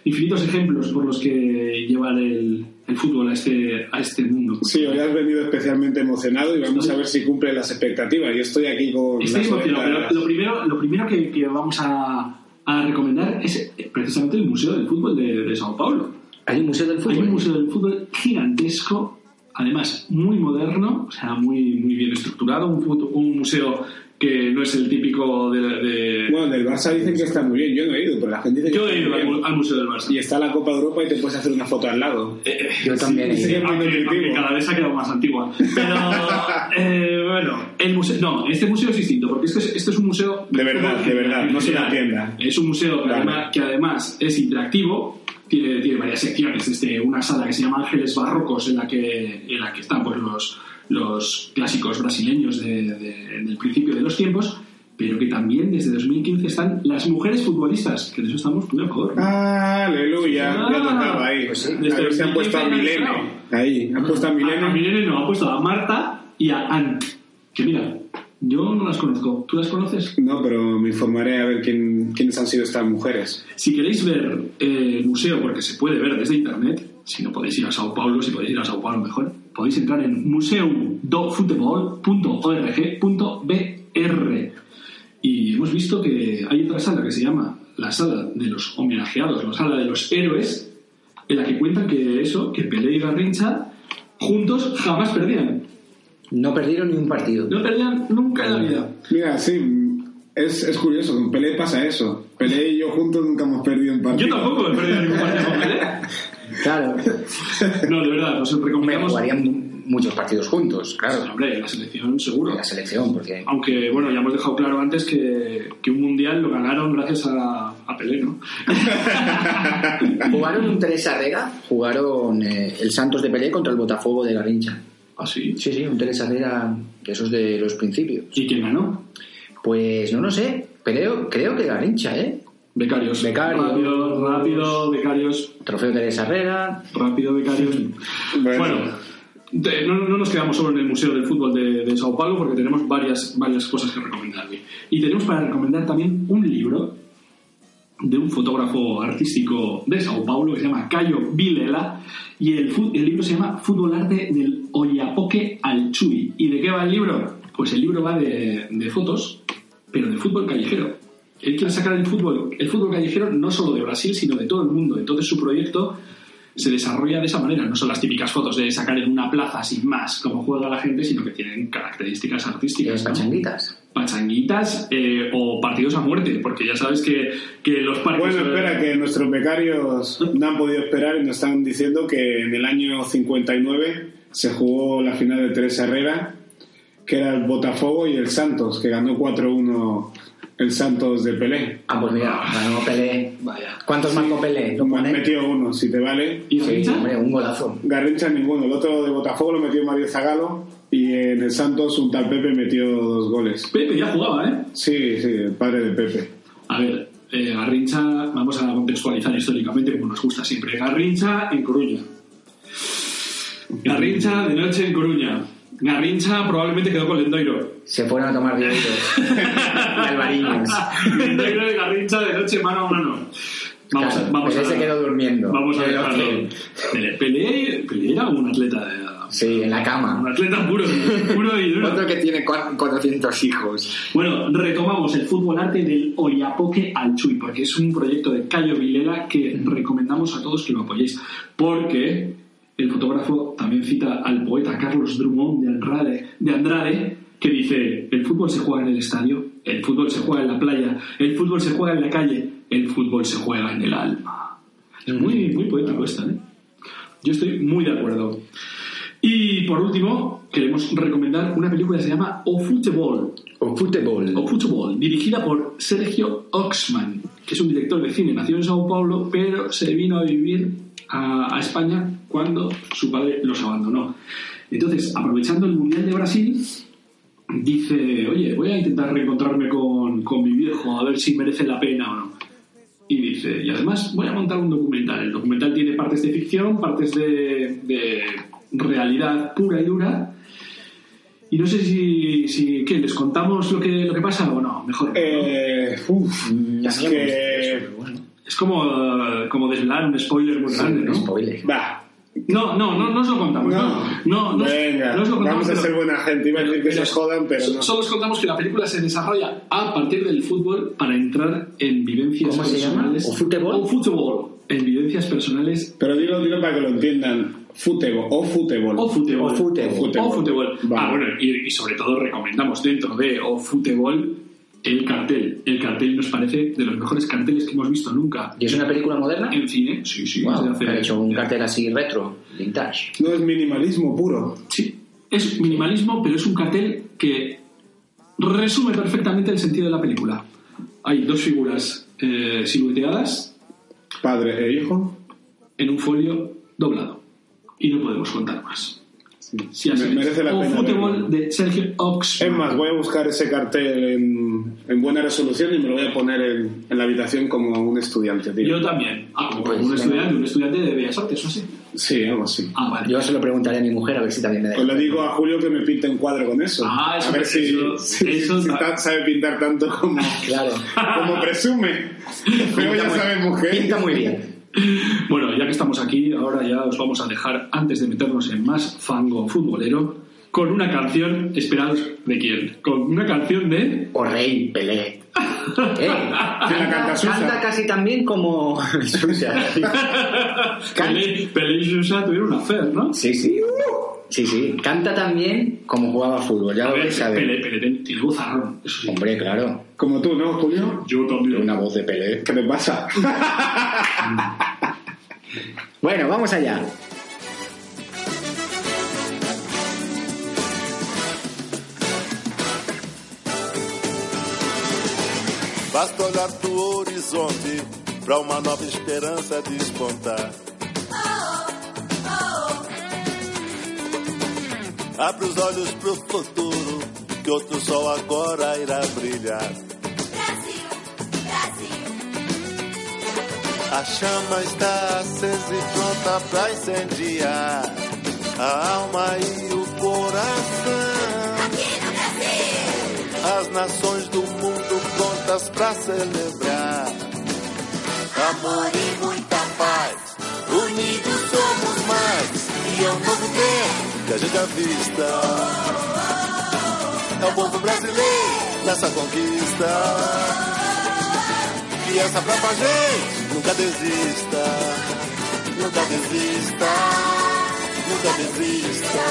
infinitos ejemplos por los que llevar el, el fútbol a este, a este mundo. Sí, hoy has venido especialmente emocionado y vamos a ver si cumple las expectativas. Yo estoy aquí con Estoy las emocionado, pero lo primero, lo primero que, que vamos a, a recomendar es eh, precisamente el Museo del Fútbol de, de Sao Paulo. Hay un museo del Hay fútbol. un museo del fútbol gigantesco, además muy moderno, o sea, muy, muy bien estructurado, un, un museo que no es el típico de... de- Bueno, del Barça dicen que está muy bien. Yo no he ido, pero la gente dice que Yo está he ido al, al Museo del Barça. Y está la Copa de Europa y te puedes hacer una foto al lado. Yo también he sí, ido. sí. Aunque, aunque cada vez ha quedado más antigua. Pero, <laughs> eh, bueno, el museo, no, este museo es distinto, porque este es, este es un museo... De verdad, de verdad, no es una tienda. Es un museo que, además, que además es interactivo, tiene, tiene varias secciones, desde una sala que se llama Ángeles Barrocos, en la que, en la que están pues, los, los clásicos brasileños de- de- del principio de los tiempos, pero que también desde 2015 están las mujeres futbolistas, que de eso estamos muy a favor. Aleluya, ya Ah, tocaba ahí. pues sí, a ver si han puesto a 2015 Milene. han Ahí, han puesto a A, a Milene. Milene no, ha puesto a Marta y a Ant. Que mira, yo no las conozco. ¿Tú las conoces? No, pero me informaré a ver quién, quiénes han sido estas mujeres. Si queréis ver eh, el museo, porque se puede ver desde internet, si no podéis ir a Sao Paulo, si podéis ir a Sao Paulo mejor, podéis entrar en museudofutebol.org.br. Y hemos visto que hay otra sala que se llama la sala de los homenajeados, la sala de los héroes, en la que cuentan que eso, que Pelé y Garrincha juntos jamás perdían. No perdieron ni un partido. No perdían nunca en la vida. Mira, sí, es, es curioso, con Pelé pasa eso. Pelé y yo juntos nunca hemos perdido un partido. Yo tampoco he perdido ningún partido con Pelé. <laughs> Claro. No, de verdad, os Me recomendamos. jugarían mu- muchos partidos juntos, claro. Hombre, la selección seguro. En la selección, porque. Aunque, bueno, ya hemos dejado claro antes que, que un mundial lo ganaron gracias a, a Pelé, ¿no? <laughs> <laughs> Jugaron un Teresa Herrera, jugaron eh, el Santos de Pelé contra el Botafogo de Garrincha. Así. Sí, sí, un Teresa Herrera de esos de los principios. ¿Y quién ganó? Pues no lo sé, creo, creo que Garrincha, ¿eh? Becarios. Becarios. Rápido, rápido, becarios. Trofeo Teresa Herrera. Rápido, becarios. Bueno. Bueno, de- no, no nos quedamos solo en el Museo del Fútbol de, de Sao Paulo porque tenemos varias, varias cosas que recomendarle. Y tenemos para recomendar también un libro de un fotógrafo artístico de Sao Paulo que se llama Cayo Vilela y el, el libro se llama Fútbol Arte del Oyapoque al Chuy. ¿Y de qué va el libro? Pues el libro va de, de fotos, pero de fútbol callejero. Él quiere sacar el fútbol, el fútbol callejero no solo de Brasil, sino de todo el mundo. Entonces su proyecto se desarrolla de esa manera. No son las típicas fotos de sacar en una plaza sin más cómo juega la gente, sino que tienen características artísticas. ¿no? pachanguitas. pachanguitas eh, o partidos a muerte, porque ya sabes que, que los partidos... Bueno, espera, que nuestros becarios no han podido esperar y nos están diciendo que en el año 59 se jugó la final de Teresa Herrera, que era el Botafogo y el Santos, que ganó 4-1 el Santos de Pelé. Ah, pues mira, ganó Pelé. Vaya. ¿Cuántos marcó Pelé? ¿Lo Me han pone? metido uno, si te vale. ¿Y Sí, hombre, un golazo. Garrincha ninguno, el otro de Botafogo lo metió Mario Zagalo y en el Santos un tal Pepe metió dos goles. Pepe ya jugaba, ¿eh? Sí, sí, el padre de Pepe. A ver, eh, Garrincha, vamos a contextualizar históricamente como nos gusta siempre. Garrincha en Coruña. Garrincha de noche en Coruña. Garrincha probablemente quedó con Lendoiro. Se fueron a tomar <laughs> dineritos. y albariños. Lendoiro y Garrincha de noche mano a mano. Vamos, Claro, a, vamos Pelé a se quedó durmiendo. Vamos a dejarlo. Pelé, Pelé, Pelé era un atleta de, Sí, en la un cama. atleta puro, puro y duro. Otro que tiene cua- 400 hijos. Bueno, retomamos el fútbol arte del Oyapoque al Chuy, porque es un proyecto de Cayo Vilela que recomendamos a todos que lo apoyéis, porque el fotógrafo también cita al poeta Carlos Drummond de Andrade, de Andrade que dice, el fútbol se juega en el estadio, el fútbol se juega en la playa, el fútbol se juega en la calle, el fútbol se juega en el alma. Es muy, muy poético esta, ¿eh? Yo estoy muy de acuerdo. Y por último, queremos recomendar una película que se llama O Football, O fútbol. o Football, dirigida por Sergio Oxman, que es un director de cine nacido en Sao Paulo, pero se vino a vivir a, a España cuando su padre los abandonó. Entonces, aprovechando el Mundial de Brasil, dice, oye, voy a intentar reencontrarme con, con mi viejo, a ver si merece la pena o no. Y dice, y además voy a montar un documental. El documental tiene partes de ficción, partes de, de realidad pura y dura. Y no sé si, si ¿qué? ¿Les contamos lo que, lo que pasa o no? Mejor. ¿no? Eh, uf, Mm, es ya que... pero bueno. Es como, como desvelar un spoiler muy grande, Un ¿no? spoiler. Va, No, no, no, no os lo contamos. No, no, no, venga, no os lo contamos. vamos a pero- ser buena gente. Iba a decir que se jodan, pero no. Solo os contamos que la película se desarrolla a partir del fútbol para entrar en vivencias ¿Cómo se llama? personales. ¿O fútbol? O fútbol. En vivencias personales. Pero dilo, dilo para que lo entiendan. Fútbol o fútbol. O fútbol. O fútbol. O fútbol. Vale. Ah, bueno, y, y sobre todo recomendamos dentro de O fútbol el cartel. El cartel nos parece de los mejores carteles que hemos visto nunca ¿Y es una película moderna? en cine. Sí, sí. Wow, hace- han hecho un cartel así retro, vintage. No es minimalismo puro. Sí, es minimalismo, pero es un cartel que resume perfectamente el sentido de la película. Hay dos figuras eh, silueteadas Padre e hijo. en un folio doblado. Y no podemos contar más. Sí, así Me- es. merece la o pena Fútbol verlo. de Sergio Oxman. Es más, voy a buscar ese cartel en, en buena resolución y me lo voy a poner en, en la habitación como un estudiante, tío. Yo también. Ah, como Pues, un estudiante, un estudiante de Bellas Artes, ¿o así? Sí, algo así. Ah, vale. Yo se lo preguntaré a mi mujer a ver si también me da. Pues le digo a Julio que me pinte un cuadro con eso. Ah, eso- a ver <laughs> si, eso- si- eso- si ta- sabe pintar tanto como, <laughs> Claro. como presume. <laughs> Pero ya muy- sabe mujer. Pinta muy bien. Bueno, ya que estamos aquí, ahora ya os vamos a dejar, antes de meternos en más fango futbolero, con una canción, esperados de quién, con una canción de... O Rey Pelé. <laughs> Eh, canta, canta canta casi también como <laughs> Susa. <laughs> Pelé, Pelé y Susa tuvieron una affair, ¿no? Sí, sí. Sí, sí. Canta también como jugaba fútbol. Ya A lo ver, vais a ver. Pelé, Pelé ten- tiene vozarrón, sí. Hombre, claro. Como tú, ¿no, Julio? Yo también. Una voz de Pelé. ¿Qué te pasa? Bueno, vamos allá. Basta olhar pro horizonte pra uma nova esperança despontar. Abre os olhos pro futuro, que outro sol agora irá brilhar. A chama está acesa e pronta pra incendiar a alma e o coração. As nações do mundo prontas pra celebrar amor e muita paz. Unidos somos mais e é um novo tempo que a gente avista. É o povo brasileiro nessa conquista. E essa própria gente nunca desista. Nunca desista. Nunca desista.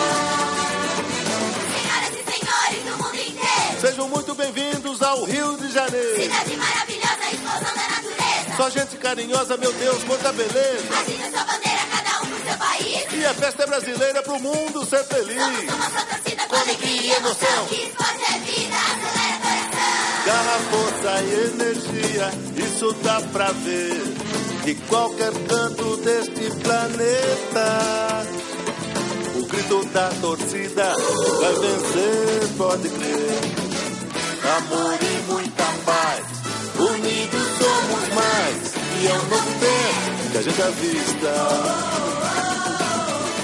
Senhoras e senhores do mundo inteiro, Sejam muito bem-vindos ao Rio de Janeiro. cidade maravilhosa, explosão da natureza. Só gente carinhosa, meu Deus, quanta beleza. Agita sua bandeira, cada um pro seu país. E a festa é brasileira pro mundo ser feliz. Somos só torcida com alegria e emoção. Que esporte é vida, acelera coração. Garra, força e energia, isso dá pra ver. De qualquer canto deste planeta. O grito da torcida vai vencer, pode crer. Amor e muita paz, unidos somos mais. E é um novo tempo que a gente avista.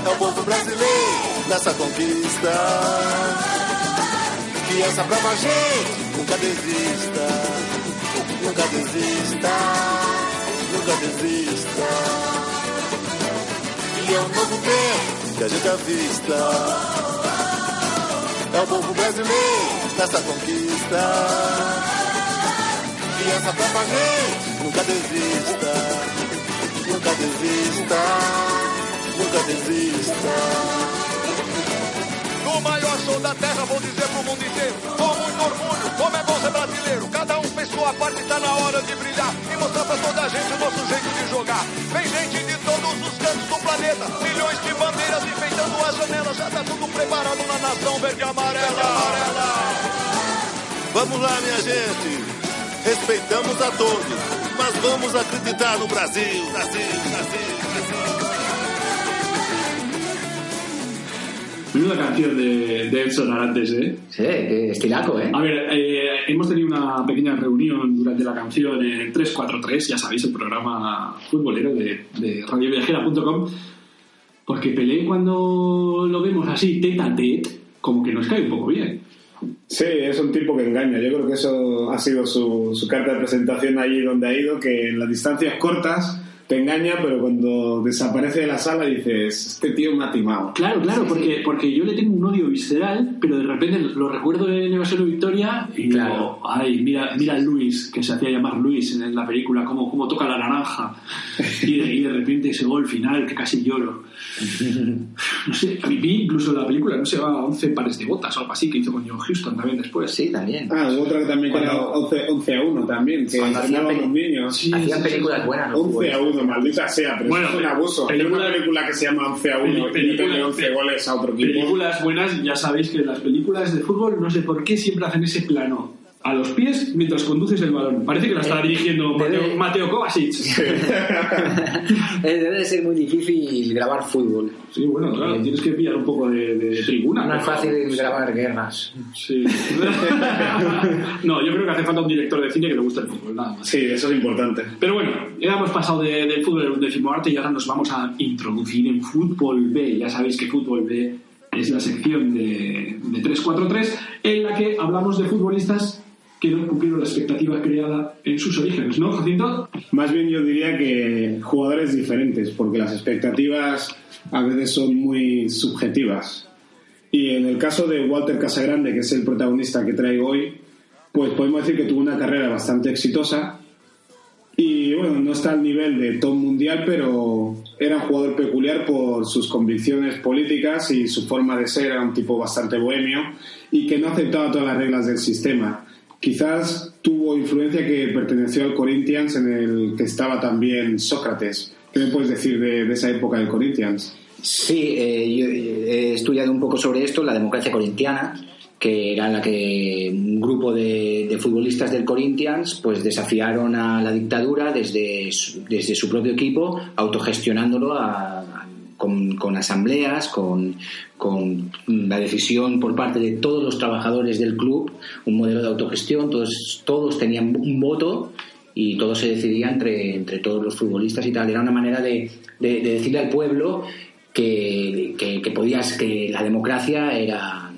É o povo brasileiro nessa conquista. Que essa brava gente nunca desista. Nunca desista. Nunca desista. E é um novo tempo que a gente avista. É o povo brasileiro nessa conquista. Que essa gente nunca desista. Nunca desista. Nunca desista. No maior show da terra, vou dizer pro mundo inteiro. Com muito orgulho, como é bom ser brasileiro. Cada um fez sua parte, tá na hora de brilhar. E mostrar pra toda a gente o nosso jeito de jogar. Vem gente de todos os cantos do planeta. Milhões de bandeiras enfeitando as janelas. Já tá tudo preparado na nação verde e amarela. Vamos lá, minha gente. Respeitamos a todos. Mas vamos acreditar no Brasil, Brasil, Brasil. Menuda canción de, de Edson Arantes, ¿eh? Sí, qué estilaco, ¿eh? A ver, eh, hemos tenido una pequeña reunión durante la canción en 343, ya sabéis, el programa futbolero de, de radioviajera.com, porque Pelé cuando lo vemos así, tete a tete, como que nos cae un poco bien. Sí, es un tipo que engaña. Yo creo que eso ha sido su, su carta de presentación allí donde ha ido, que en las distancias cortas te engaña, pero cuando desaparece de la sala dices, este tío me ha timado. Claro, claro, porque, porque yo le tengo un odio visceral, pero de repente lo recuerdo de Nevasero Victoria y claro. digo, ay, mira, mira a Luis, que se hacía llamar Luis en la película, cómo, cómo toca la naranja. Y de, y de repente ese gol final que casi lloro. <laughs> No sé, vi incluso la película, no se sé, va a 11 pares de botas o algo así, que hizo con John Houston también después. Sí, también. Ah, otra que también cuando, era 11, a 1 también, que hacían películas buenas. 11 a 1 mundo, maldita sea, pero bueno, es un abuso. Película, Hay una película que se llama 11 a 1 y tiene 11 goles a otro equipo. Películas buenas, ya sabéis que las películas de fútbol, no sé por qué siempre hacen ese plano a los pies mientras conduces el balón. Parece que la está dirigiendo Mateo, Debe- Mateo Kovacic. <laughs> Eh, Debe de ser muy difícil grabar fútbol. Sí, bueno, claro, tienes que pillar un poco de, de tribuna. No es fácil grabar guerras. Sí. <laughs> no, yo creo que hace falta un director de cine que le guste el fútbol, nada más. Sí, eso es importante. Pero bueno, ya hemos pasado de- del fútbol del decimoarte y ahora nos vamos a introducir en Fútbol B. Ya sabéis que Fútbol B es la sección de, de 343 en la que hablamos de futbolistas que no cumplieron la expectativa creada en sus orígenes, ¿no, Jacinto? Más bien yo diría que jugadores diferentes, porque las expectativas a veces son muy subjetivas. Y en el caso de Walter Casagrande, que es el protagonista que traigo hoy, pues podemos decir que tuvo una carrera bastante exitosa. Y bueno, no está al nivel de top mundial, pero era un jugador peculiar por sus convicciones políticas y su forma de ser. Era un tipo bastante bohemio y que no aceptaba todas las reglas del sistema. Quizás tuvo influencia que perteneció al Corinthians en el que estaba también Sócrates. ¿Qué me puedes decir de, esa época del Corinthians? Sí, eh, yo he estudiado un poco sobre esto, la democracia corintiana, que era la que un grupo de, de futbolistas del Corinthians pues desafiaron a la dictadura desde su, desde su propio equipo, autogestionándolo a- con, con asambleas, con, con la decisión por parte de todos los trabajadores del club, un modelo de autogestión, todos, todos tenían un voto y todo se decidía entre, entre todos los futbolistas y tal. Era una manera de, de- de decirle al pueblo que, que, que podías, que la democracia era,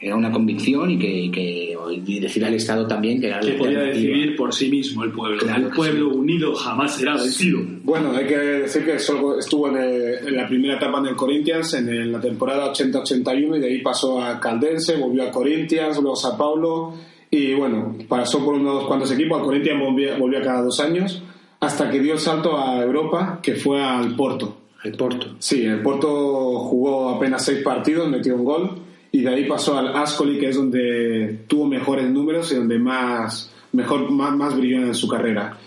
era una convicción y que, que y decirle al Estado también que era Que la podía decidir por sí mismo el pueblo. Claro el pueblo unido jamás será vencido. Bueno, hay que decir que solo estuvo en, el- en la primera etapa en el Corinthians en el- la temporada 80-81 y de ahí pasó a Caldense, volvió a Corinthians, luego a Sao Paulo y bueno, pasó por unos cuantos equipos. Al Corinthians volvía, volvía cada dos años hasta que dio el salto a Europa, que fue al Porto. El Porto. Sí, el Porto jugó apenas seis partidos, metió un gol y de ahí pasó al Ascoli, que es donde tuvo mejores números y donde más, mejor, más, más brilló en su carrera.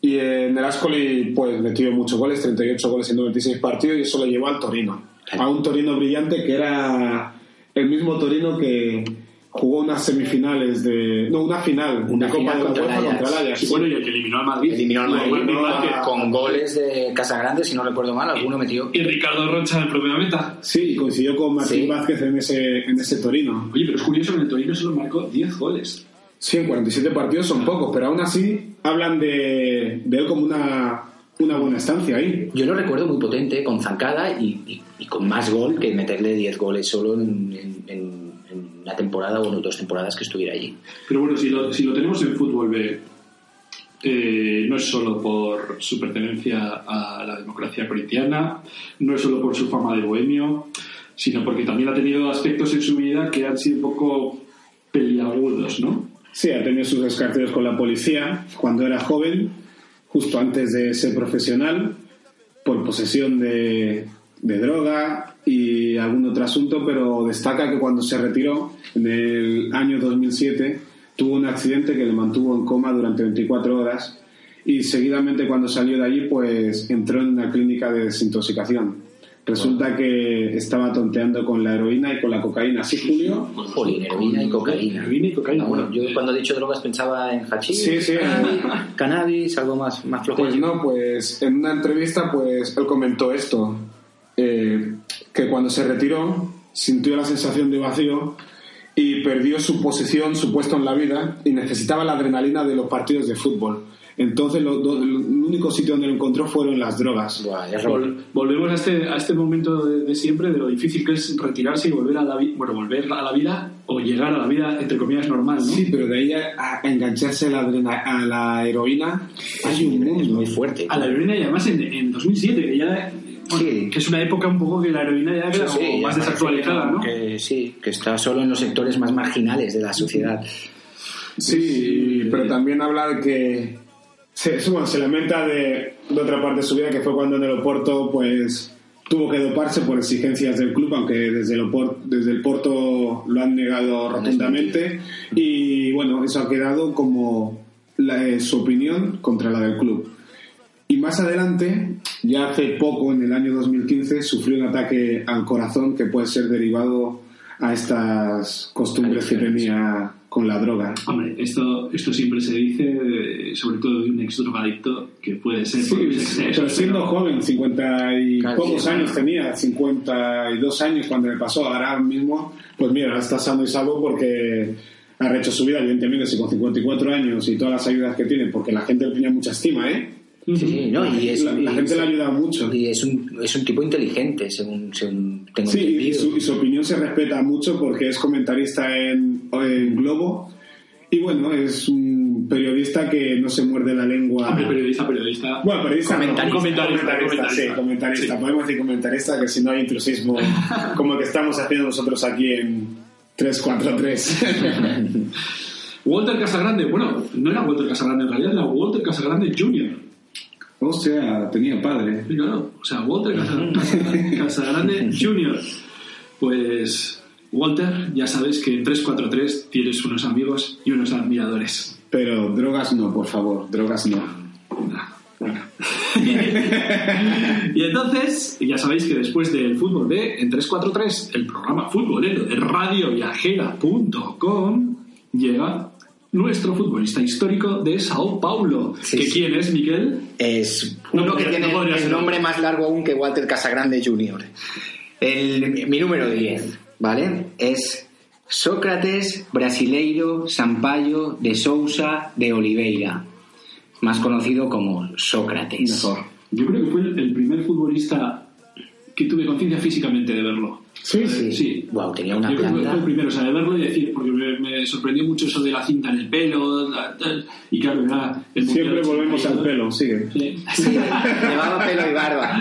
Y en el Ascoli pues metió muchos goles, 38 goles en 96 partidos y eso lo llevó al Torino. A un Torino brillante que era el mismo Torino que jugó unas semifinales de... No, una final. Una de Copa final de la contra UEFA el Ajax. contra el Ajax. Y bueno, y el que eliminó al Madrid. Eliminó al Madrid Eliminó al Madrid. con goles de Casagrande, si no recuerdo mal, alguno metió. Y Ricardo Rocha en el propio meta. Sí, y coincidió con Martín Sí. Vázquez en ese, en ese Torino. Oye, pero es curioso que en el Torino solo marcó 10 goles. Sí, en 47 partidos son pocos, pero aún así hablan de, de él como una, una buena estancia ahí. Yo lo recuerdo muy potente, con zancada y, y- y con más gol que meterle 10 goles solo en, en- en- en una temporada o dos temporadas que estuviera allí. Pero bueno, si lo, si lo tenemos en fútbol B, eh, no es solo por su pertenencia a la democracia corintiana, no es solo por su fama de bohemio, sino porque también ha tenido aspectos en su vida que han sido un poco peliagudos, ¿no? Sí, ha tenido sus descarteos con la policía cuando era joven, justo antes de ser profesional, por posesión de, de droga y algún otro asunto, pero destaca que cuando se retiró en el año 2007 tuvo un accidente que le mantuvo en coma durante 24 horas y seguidamente cuando salió de allí pues entró en una clínica de desintoxicación. Resulta que estaba tonteando con la heroína y con la cocaína. ¿Sí, Julio? Jolín, heroína y cocaína. Heroína y cocaína. Ah, bueno, yo cuando he dicho drogas pensaba en hachís, Sí, sí. cannabis, cannabis, algo más, más flojo. Pues no, pues en una entrevista pues él comentó esto, eh, que cuando se retiró sintió la sensación de vacío y perdió su posición, su puesto en la vida y necesitaba la adrenalina de los partidos de fútbol. Entonces lo- do- el único sitio donde lo encontró fueron las drogas. Vol- volvemos a este, a este momento de, de siempre de lo difícil que es retirarse y volver a la vida, bueno, volver a la vida o llegar a la vida entre comillas normal, ¿no? Sí, pero de ahí a, a engancharse a la, adrena- a la heroína hay un mundo. muy fuerte. A la heroína y además en, en 2007, que ya Sí. que es una época un poco que la heroína ya queda Sí, ya más desactualizada, ¿no? Que sí, que está solo en los sectores más marginales de la sociedad. Sí, pero también habla de que se, bueno, se lamenta de, de otra parte de su vida que fue cuando en el Oporto pues tuvo que doparse por exigencias del club, aunque desde el, Opor- desde el Porto lo han negado rotundamente y bueno, eso ha quedado como la- eh, su opinión contra la del club. Y más adelante, ya hace poco, en el año 2015, sufrió un ataque al corazón que puede ser derivado a estas costumbres que tenía con la droga. Hombre, esto, esto siempre se dice, sobre todo de un ex drogadicto, que puede ser Sí, los excesos, pero siendo pero- joven, 50 y Claro, pocos años tenía, 52 años cuando le pasó, ahora mismo, pues mira, ahora está sano y salvo porque ha rehecho su vida, evidentemente, si con 54 años y todas las ayudas que tiene, porque la gente le tenía mucha estima, ¿eh? Sí, sí, ¿no? Y es, la, la y- gente le ha ayudado mucho. y es un, es un tipo inteligente, según, según tengo Sí, y entendido. su, y su opinión se respeta mucho porque es comentarista en, en Globo y bueno, es un periodista que no se muerde la lengua. Hombre, periodista, periodista. Bueno, periodista, no, Comentarista. Comentarista, comentarista, sí, comentarista. Sí. Podemos decir comentarista que si no hay intrusismo <laughs> como el que estamos haciendo nosotros aquí en 343. <laughs> Walter Casagrande, bueno, no era Walter Casagrande en realidad, era Walter Casagrande Jr. o sea, tenía padre. Claro, o sea, Walter Casa- Casagrande Jr. Pues, Walter, ya sabes que en 343 tienes unos amigos y unos admiradores. Pero drogas no, por favor, drogas no. <laughs> y entonces, ya sabéis que después del Fútbol B, en 343, el programa futbolero de radioviajera.com, llega nuestro futbolista histórico de Sao Paulo. Sí, ¿Que sí. ¿Quién es, Miguel? Es No uno que tiene no el nombre más largo aún que Walter Casagrande Jr. El, mi número 10, ¿vale? Es Sócrates Brasileiro Sampaio de Sousa de Oliveira, más conocido como Sócrates. Mejor. Yo creo que fue el primer futbolista que tuve conciencia físicamente de verlo. Sí, Eh, sí. Wow, tenía una Yo planta. fue el primero, o sea, de verlo y decir, porque me, me sorprendió mucho eso de la cinta en el pelo, la- tal, y claro, era el Siempre Mundial volvemos al 82. pelo, sigue. Sí. Sí, llevaba pelo y barba.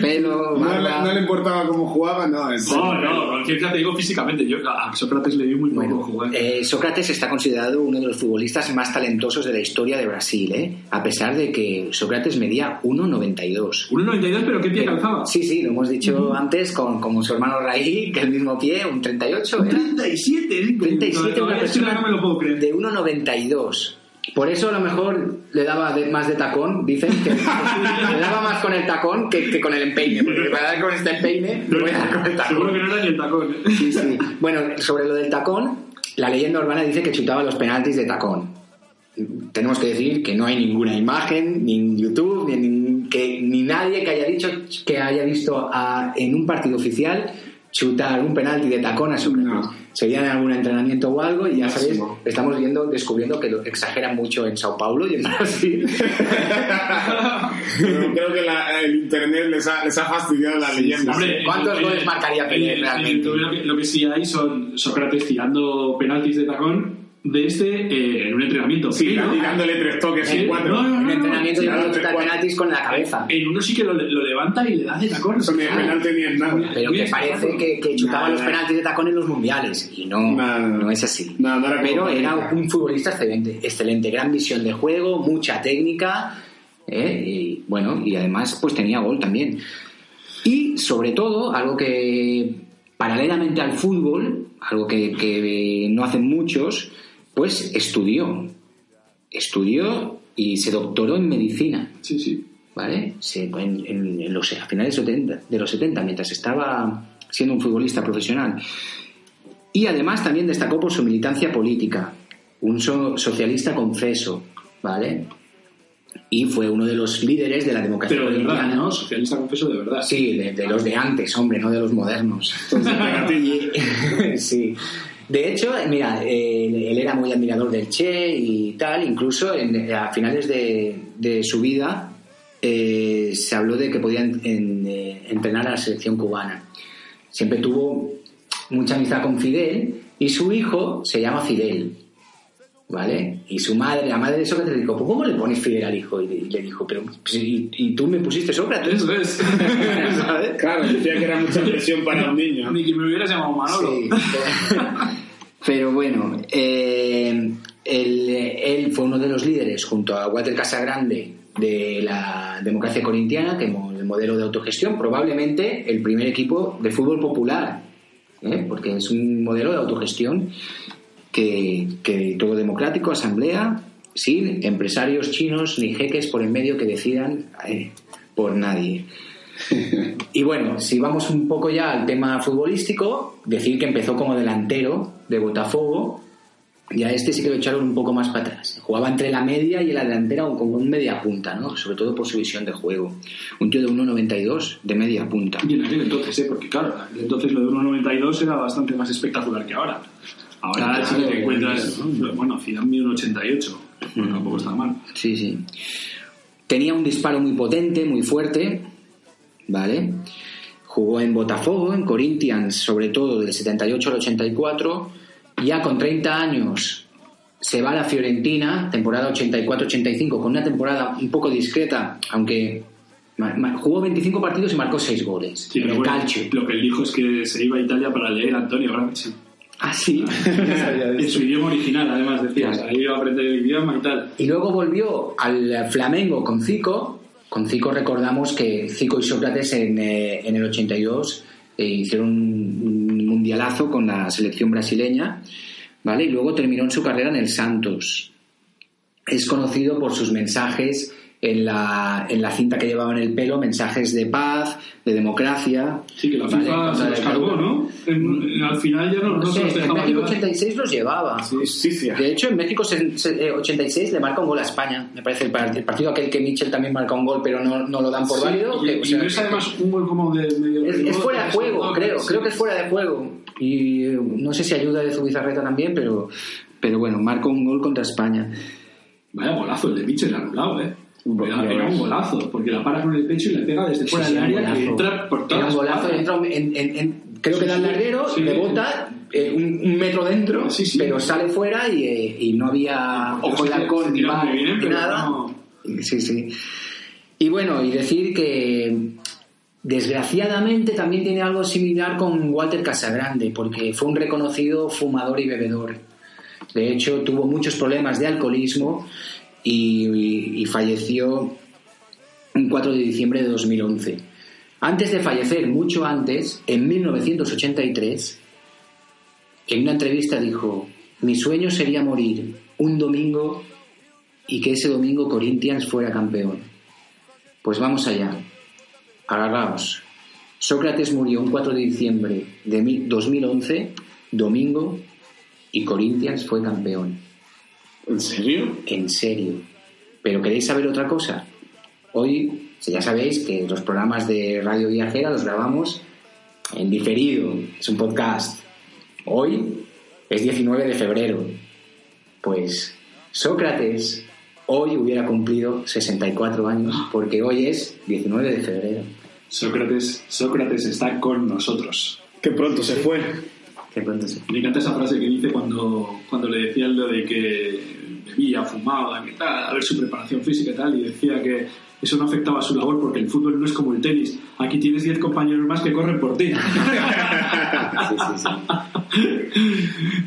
Pelo, No le, barba. no le importaba cómo jugaba, no. es- No, no, cualquier te digo físicamente. Yo a Sócrates le vi muy poco Bueno, jugar. eh, Sócrates está considerado uno de los futbolistas más talentosos de la historia de Brasil, ¿eh? a pesar de que Sócrates medía 1,92. 1,92, pero ¿qué pie calzaba? Sí, sí, lo hemos dicho antes con, como su hermano Raí, que el mismo pie, un 38, ¿era? 37, ¿eh? 37, una Todavía persona no me lo puedo creer. de 1,92. Por eso a lo mejor le daba de- más de tacón, dicen <laughs> que le daba más con el tacón que, que con el empeine, porque para dar con este empeine le voy a dar con el tacón. Seguro que no era ni el tacón. ¿eh? Sí, sí. Bueno, sobre lo del tacón, la leyenda urbana dice que chutaba los penaltis de tacón. Tenemos que decir que no hay ninguna imagen, ni en YouTube, ni, en- que, ni nadie que haya dicho que haya visto a- en un partido oficial chutar un penalti de tacón a Sócrates. No. Sería en algún entrenamiento o algo y ya sabéis, estamos viendo, descubriendo que lo exageran mucho en Sao Paulo y en Brasil. <laughs> Creo que la- el internet les ha, les ha fastidiado la leyenda. Hombre, ¿Cuántos eh, goles marcaría eh, Pelé eh, realmente? Lo que, lo que sí hay son Sócrates tirando penaltis de tacón de este eh, en un entrenamiento. Sí, dándole tres toques Sí, en cuatro. no, no, En no, entrenamiento chutar te- penaltis con la cabeza. En uno sí que lo, lo levanta y le da de tacón. Eso ni Ah, penalti ni nada. Pero que exagerado. parece que, que chutaba Nada. los penaltis de tacón en los mundiales. Y no, Nada, no, es así. Nada, Pero era nada. un futbolista excelente, excelente, gran visión de juego, mucha técnica. ¿eh? Y bueno, y además pues tenía gol también. Y sobre todo, algo que paralelamente al fútbol, algo que, que no hacen muchos, pues estudió. Estudió y se doctoró en medicina. Sí, sí. ¿Vale? Se- en, los, a finales de 70, de los 70, mientras estaba siendo un futbolista profesional. Y además también destacó por su militancia política, un so- socialista confeso, ¿vale? Y fue uno de los líderes de la democracia Pero de verdad. Socialista confeso de verdad. Sí, de, de los de antes, hombre, no de los modernos. <laughs> Sí. De hecho, mira, él, él era muy admirador del Che y tal, incluso en- a finales de, su vida eh, se habló de que podía en- en, eh, entrenar a la selección cubana. Siempre tuvo mucha amistad con Fidel y su hijo se llama Fidel. ¿Vale? Y su madre, la madre de Sócrates, le dijo, "¿Pues ¿cómo le pones Fidel al hijo? Y le, y le dijo, pero pues, y, y tú me pusiste Sócrates. Eso es. <laughs> ¿Sabes? Claro, decía que era mucha presión para un niño. Ni que me hubieras llamado Manolo. Sí. <laughs> Pero bueno, eh, él, él fue uno de los líderes junto a Walter Casagrande de la democracia corintiana, que el modelo de autogestión, probablemente el primer equipo de fútbol popular, ¿eh? porque es un modelo de autogestión que, que todo democrático, asamblea, sin empresarios chinos ni jeques por en medio que decidan eh, por nadie. <laughs> Y bueno, si vamos un poco ya al tema futbolístico, decir que empezó como delantero de Botafogo y a este sí que lo echaron un poco más para atrás. Jugaba entre la media y la delantera como un media punta, ¿no? Sobre todo por su visión de juego. Un tío de 1,92 de media punta. Y en aquel entonces, ¿eh? Porque claro, entonces lo de 1,92 era bastante más espectacular que ahora. Ahora sí te encuentras, bueno, Zidane mide un 88, Mm. tampoco está mal. Sí, sí. Tenía un disparo muy potente, muy fuerte, ¿vale? Jugó en Botafogo, en Corinthians, sobre todo del 78 al 84. Ya con 30 años se va a la Fiorentina, temporada 84-85, con una temporada un poco discreta, aunque jugó 25 partidos y marcó 6 goles. Sí, en pero el bueno, calcio. lo que él dijo es que se iba a Italia para leer a Antonio Gramsci. Ah, sí. <laughs> En su idioma original, además, decías. Ahí iba a aprender el idioma y tal. Y luego volvió al Flamengo con Zico. Con Zico recordamos que Zico y Sócrates en, eh, en el 82 eh, hicieron un, un mundialazo con la selección brasileña, ¿vale? Y luego terminó en su carrera en el Santos. Es conocido por sus mensajes en la, en la cinta que llevaba en el pelo, mensajes de paz, de democracia. Sí, que la ¿vale? FIFA se los cargó. ¿no? En- en- al final ya no, no, se los en dejaba México llevar. 86 los llevaba. Justicia. De hecho, en México se- se- eh, 86 le marca un gol a España. Me parece el, part- el partido aquel que Mitchell también marca un gol, pero no, no lo dan por Sí, válido. y- que, o sea, es además un gol como de medio... es, es fuera de juego, creo. sí. Creo que es fuera de juego. Y eh, no sé si ayuda de Zubizarreta también, pero, pero bueno, marca un gol contra España. Vaya golazo el de Mitchell anulado, ¿eh? Era, era un golazo, porque la para con el pecho y le pega desde fuera Sí, del sí, área golazo. entra por Era todas un golazo, entra en, en- en- creo Sí, que da el sí, larguero, sí. rebota eh, un, un metro dentro, Sí, sí. pero sale fuera y, eh, y no había ojo de se ni nada. no- Sí, sí. Y bueno, y decir que desgraciadamente también tiene algo similar con Walter Casagrande, porque fue un reconocido fumador y bebedor. De hecho, tuvo muchos problemas de alcoholismo y, falleció un 4 de diciembre de 2011. Antes de fallecer, mucho antes, en 1983, en una entrevista dijo, mi sueño sería morir un domingo y que ese domingo Corinthians fuera campeón. Pues vamos allá. Agarraos. Sócrates murió un 4 de diciembre de mi- 2011, domingo, y Corinthians fue campeón. ¿En serio? En serio. Pero ¿queréis saber otra cosa? Hoy, si ya sabéis que los programas de Radio Viajera los grabamos en diferido. Es un podcast. Hoy es 19 de febrero. Pues Sócrates hoy hubiera cumplido 64 años porque hoy es 19 de febrero. Sócrates, Sócrates está con nosotros. Que pronto se fue. Qué pronto se- Me encanta esa frase que dice cuando, cuando le decían lo de que bebía, fumaba, que tal, a ver su preparación física y tal, y decía que eso no afectaba a su labor porque el fútbol no es como el tenis. Aquí tienes 10 compañeros más que corren por ti. Sí, sí, sí.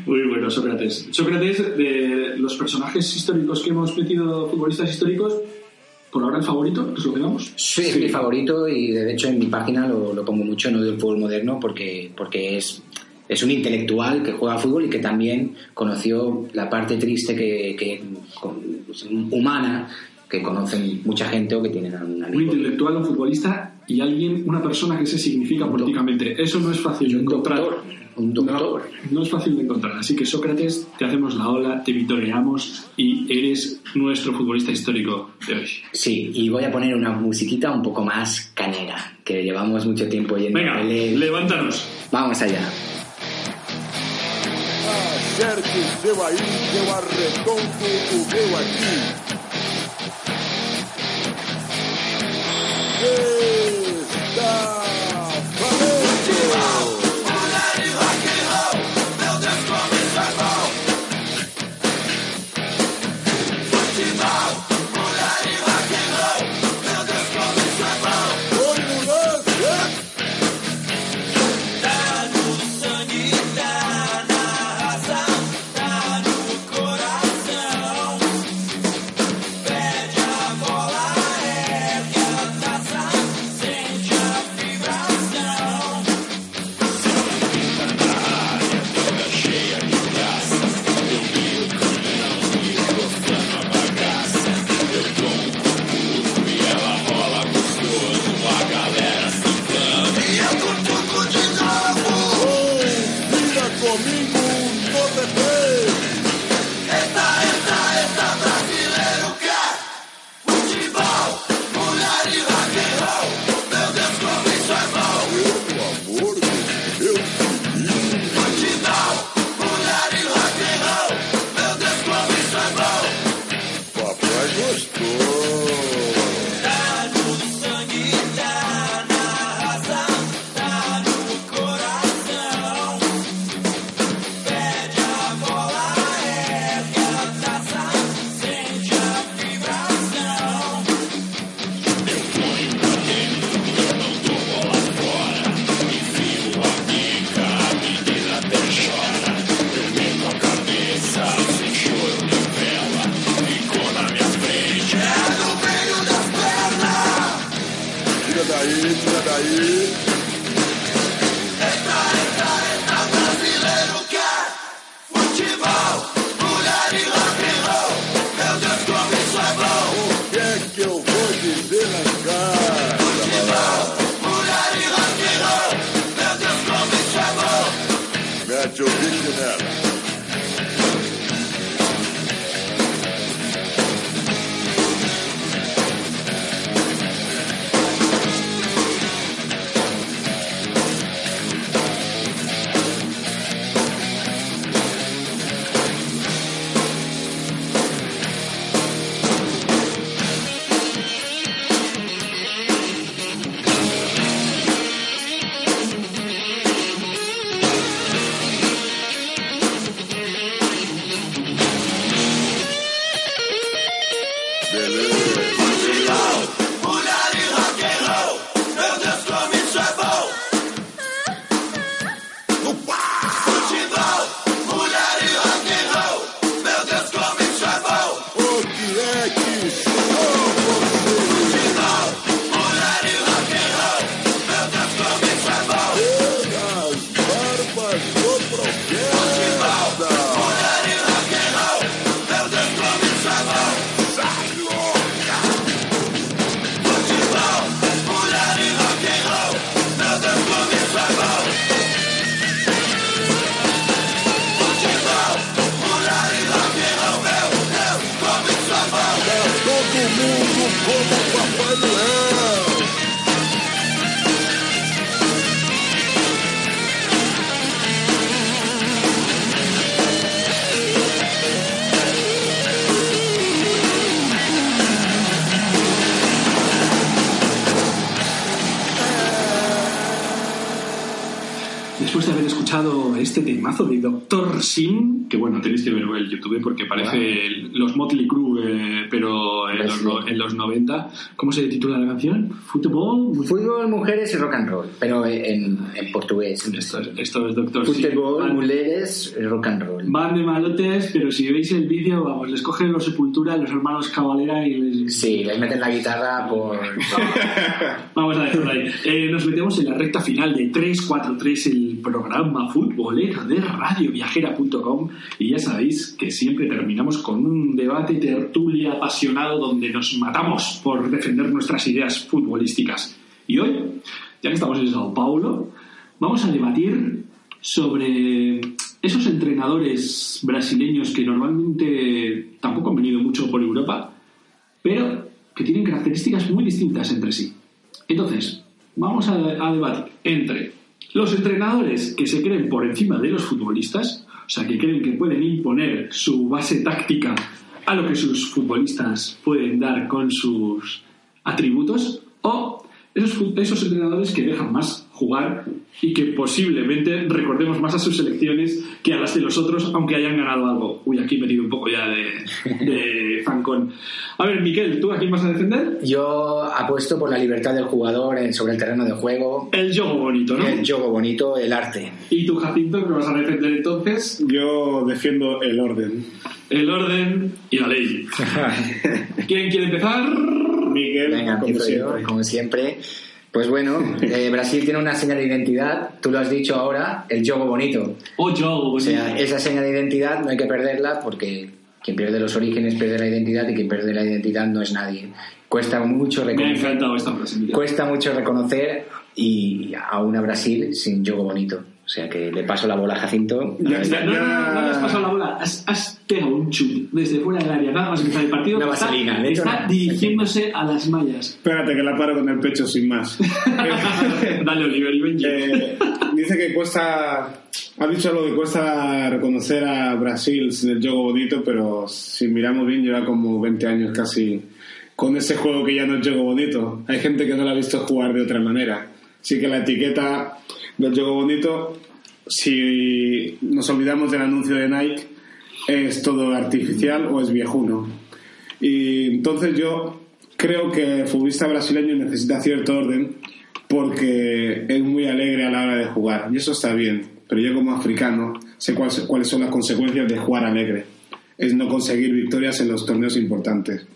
Muy bueno, Sócrates. Sócrates, de los personajes históricos que hemos metido, futbolistas históricos, por ahora el favorito, ¿nos lo quedamos? Sí, es mi favorito y de hecho en mi página lo, lo pongo mucho, no del fútbol moderno, porque, porque es, es un intelectual que juega fútbol y que también conoció la parte triste que, que humana que conocen mucha gente o que tienen a un intelectual, un futbolista y alguien, una persona que se significa políticamente. Eso no es fácil de encontrar. doctor, un doctor. No, no es fácil de encontrar. Así que Sócrates, te hacemos la ola, te vitoreamos y eres nuestro futbolista histórico de hoy. Sí, y voy a poner una musiquita un poco más canera, que llevamos mucho tiempo yendo Venga, a levántanos. Vamos allá. Acerte o seu aí, eu arredondo o meu aqui. Está Después de haber escuchado este temazo de Doctor Sim, que bueno, tenéis que verlo en YouTube porque parece el- los Motley Crue, eh, pero en los, no- en los 90. ¿Cómo se titula la canción? ¿Fútbol? Fútbol, mujeres y rock and roll, pero en, en portugués. Esto es, esto es Doctor Sim. Fútbol, mujeres y rock and roll. Van de malotes, pero si veis el vídeo, vamos, les cogen los Sepultura, los hermanos Cavalera y les... Sí, les meten la guitarra por... <laughs> Vamos a dejarlo ahí. Eh, nos metemos en la recta final de 343, el programa futbolero de radioviajera.com y ya sabéis que siempre terminamos con un debate tertulia apasionado donde nos matamos por defender nuestras ideas futbolísticas. Y hoy, ya que estamos en Sao Paulo, vamos a debatir sobre esos entrenadores brasileños que normalmente tampoco han venido mucho por Europa, pero que tienen características muy distintas entre sí. Entonces, vamos a, a debatir entre los entrenadores que se creen por encima de los futbolistas, o sea, que creen que pueden imponer su base táctica a lo que sus futbolistas pueden dar con sus atributos, o esos, esos entrenadores que dejan más jugar y que posiblemente recordemos más a sus selecciones que a las de los otros, aunque hayan ganado algo. Uy, aquí he metido un poco ya de, de <laughs> zancón. A ver, Miquel, ¿tú a quién vas a defender? Yo apuesto por la libertad del jugador en- sobre el terreno de juego, El juego bonito, ¿no? el juego bonito, el arte. ¿Y tú, Jacinto, qué vas a defender entonces? Yo defiendo el orden. El orden y la ley. <laughs> ¿Quién quiere empezar? Miguel, Venga, como empiezo yo, siempre. como siempre. Pues bueno, <laughs> eh, Brasil tiene una señal de identidad, tú lo has dicho ahora, el juego bonito. O juego O bonito. sea, esa señal de identidad no hay que perderla porque quien pierde los orígenes pierde la identidad y quien pierde la identidad no es nadie. Cuesta mucho Me ha reconocer, esta cuesta mucho reconocer y aún a Brasil sin juego bonito. O sea que le paso la bola a Jacinto. Ya- No, ya- no, no, ya- no le has pasado la bola. Has, has pegado un chute desde fuera del área. Nada más empezar el partido. Una está, vaselina, de hecho, está dirigiéndose a las mallas. Espérate que la paro con el pecho sin más. <laughs> Dale, Oliver y. Eh, dice que cuesta. Ha dicho lo de cuesta reconocer a Brasil sin el juego bonito, pero si miramos bien, lleva como 20 años casi con ese juego que ya no es juego bonito. Hay gente que no lo ha visto jugar de otra manera. Así que la etiqueta del juego bonito, si nos olvidamos del anuncio de Nike, es todo artificial o es viejuno. Y entonces yo creo que el futbolista brasileño necesita cierto orden porque es muy alegre a la hora de jugar. Y eso está bien. Pero yo como africano sé cuáles, son las consecuencias de jugar alegre. Es no conseguir victorias en los torneos importantes.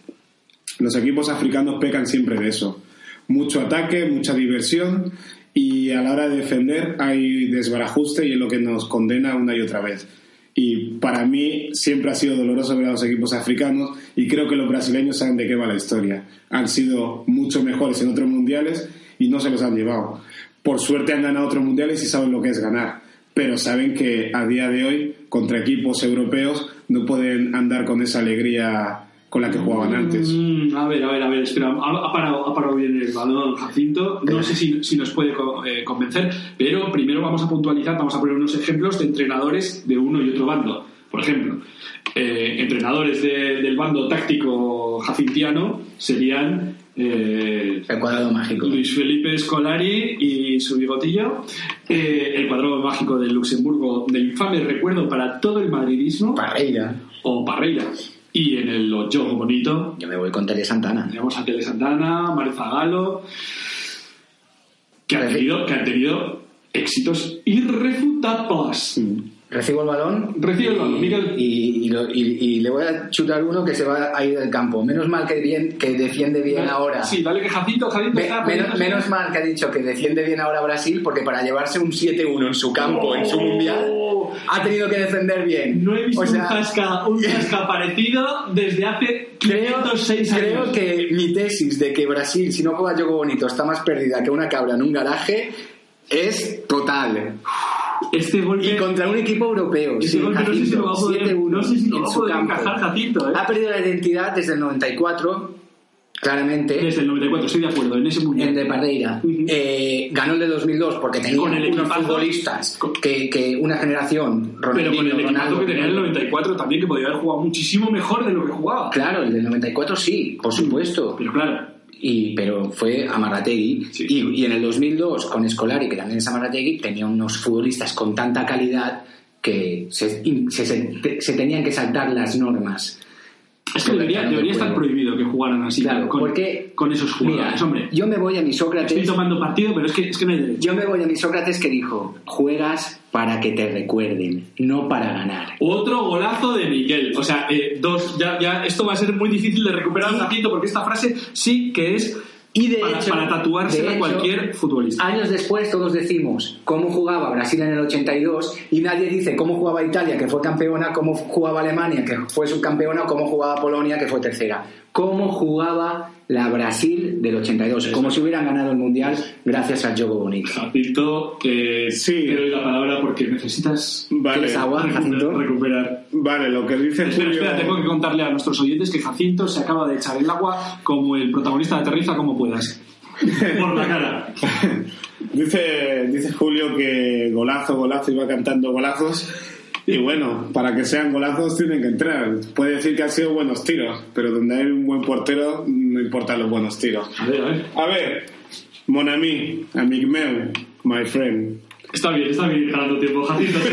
Los equipos africanos pecan siempre de eso. Mucho ataque, mucha diversión y a la hora de defender hay desbarajuste y es lo que nos condena una y otra vez. Y para mí siempre ha sido doloroso ver a los equipos africanos y creo que los brasileños saben de qué va la historia. Han sido mucho mejores en otros mundiales y no se los han llevado. Por suerte han ganado otros mundiales y saben lo que es ganar. Pero saben que a día de hoy, contra equipos europeos, no pueden andar con esa alegría con la que jugaban antes. Mm, a ver, a ver, a ver, espera, ha, ha parado, ha parado bien el balón Jacinto. No sé si, si nos puede co- eh, convencer, pero primero vamos a puntualizar, vamos a poner unos ejemplos de entrenadores de uno y otro bando. Por ejemplo, eh, entrenadores de- del bando táctico jacintiano serían eh, El cuadrado mágico. Luis Felipe Scolari y su bigotillo, eh, el cuadrado mágico de Luxemburgo, de infame recuerdo para todo el madridismo, Parreira. o Parreira. Y en el juego bonito Yo me voy con Tele Santana. tenemos a Tele Santana, Mario Zagalo, que han tenido, que han tenido éxitos irrefutables. Recibo el balón. Recibe el balón, Miguel. Y, y y- y le voy a chutar uno que se va a ir del campo. Menos mal que, bien, que defiende bien ahora. Sí, dale que Jacinto, Jacinto Me- está menos, mal que ha dicho que defiende bien ahora Brasil, porque para llevarse un 7-1 en su campo, en su mundial, ha tenido que defender bien. No he visto O sea, un, zasca, un <laughs> zasca parecido desde hace Creo, 506 años. creo que mi tesis de que Brasil, si no juega juego bonito, está más perdida que una cabra en un garaje, es total. Este golpe... Y contra un equipo europeo. Sí, golpe no sé si lo va a poder- 7-1 no sé si lo va a poder encajar Jacinto, ¿eh? Ha perdido la identidad desde el 94, claramente. Desde el 94, estoy de acuerdo, en ese mundial. El de Parreira. Ujú. Eh, ganó el de 2002 porque tenía Con el unos futbolistas que, que una generación, Pero con el Ronaldinho, Ronaldo, que tenía en el 94 también, que podía haber jugado muchísimo mejor de lo que jugaba. Claro, el del 94 sí, por supuesto. Pero claro, y, pero fue Amarrategui. Sí. Y, y en el 2002, con Scolari, que también es Amarrategui, tenía unos futbolistas con tanta calidad que se, se- se- se tenían que saltar las normas. Es que debería, debería estar prohibido que jugaran así Claro, con, porque con esos jugadores, mira, hombre. yo me voy a mi Estoy Sócrates. tomando partido, pero es que, es que no hay derecho. Yo me voy a mi Sócrates que dijo: juegas para que te recuerden, no para ganar. Otro golazo de Miguel. O sea, eh, dos, ya, ya, esto va a ser muy difícil de recuperar un ratito porque esta frase sí que es Y de para, hecho, para tatuarse de a cualquier futbolista. Años después todos decimos cómo jugaba Brasil en el 82 y nadie dice cómo jugaba Italia, que fue campeona, cómo jugaba Alemania, que fue subcampeona, o cómo jugaba Polonia, que fue tercera. Cómo jugaba la Brasil del 82, como si hubieran ganado el Mundial gracias al juego bonito. Jacinto, eh, Sí. te doy la palabra porque necesitas Vale, ¿Quieres agua, recuperar. Jacinto? recuperar. vale, lo que dice Espera, Julio... espera, tengo que contarle a nuestros oyentes que Jacinto se acaba de echar el agua como el protagonista de Aterriza como puedas. <laughs> Por la cara. Dice, dice Julio que golazo, golazo, iba cantando golazos. Y bueno, para que sean golazos tienen que entrar. Puede decir que han sido buenos tiros, pero donde hay un buen portero no importan los buenos tiros. A ver, a ver. A ver, mon ami, amic meu, my friend. Está bien, está bien ganando tiempo, Jacinto. <laughs>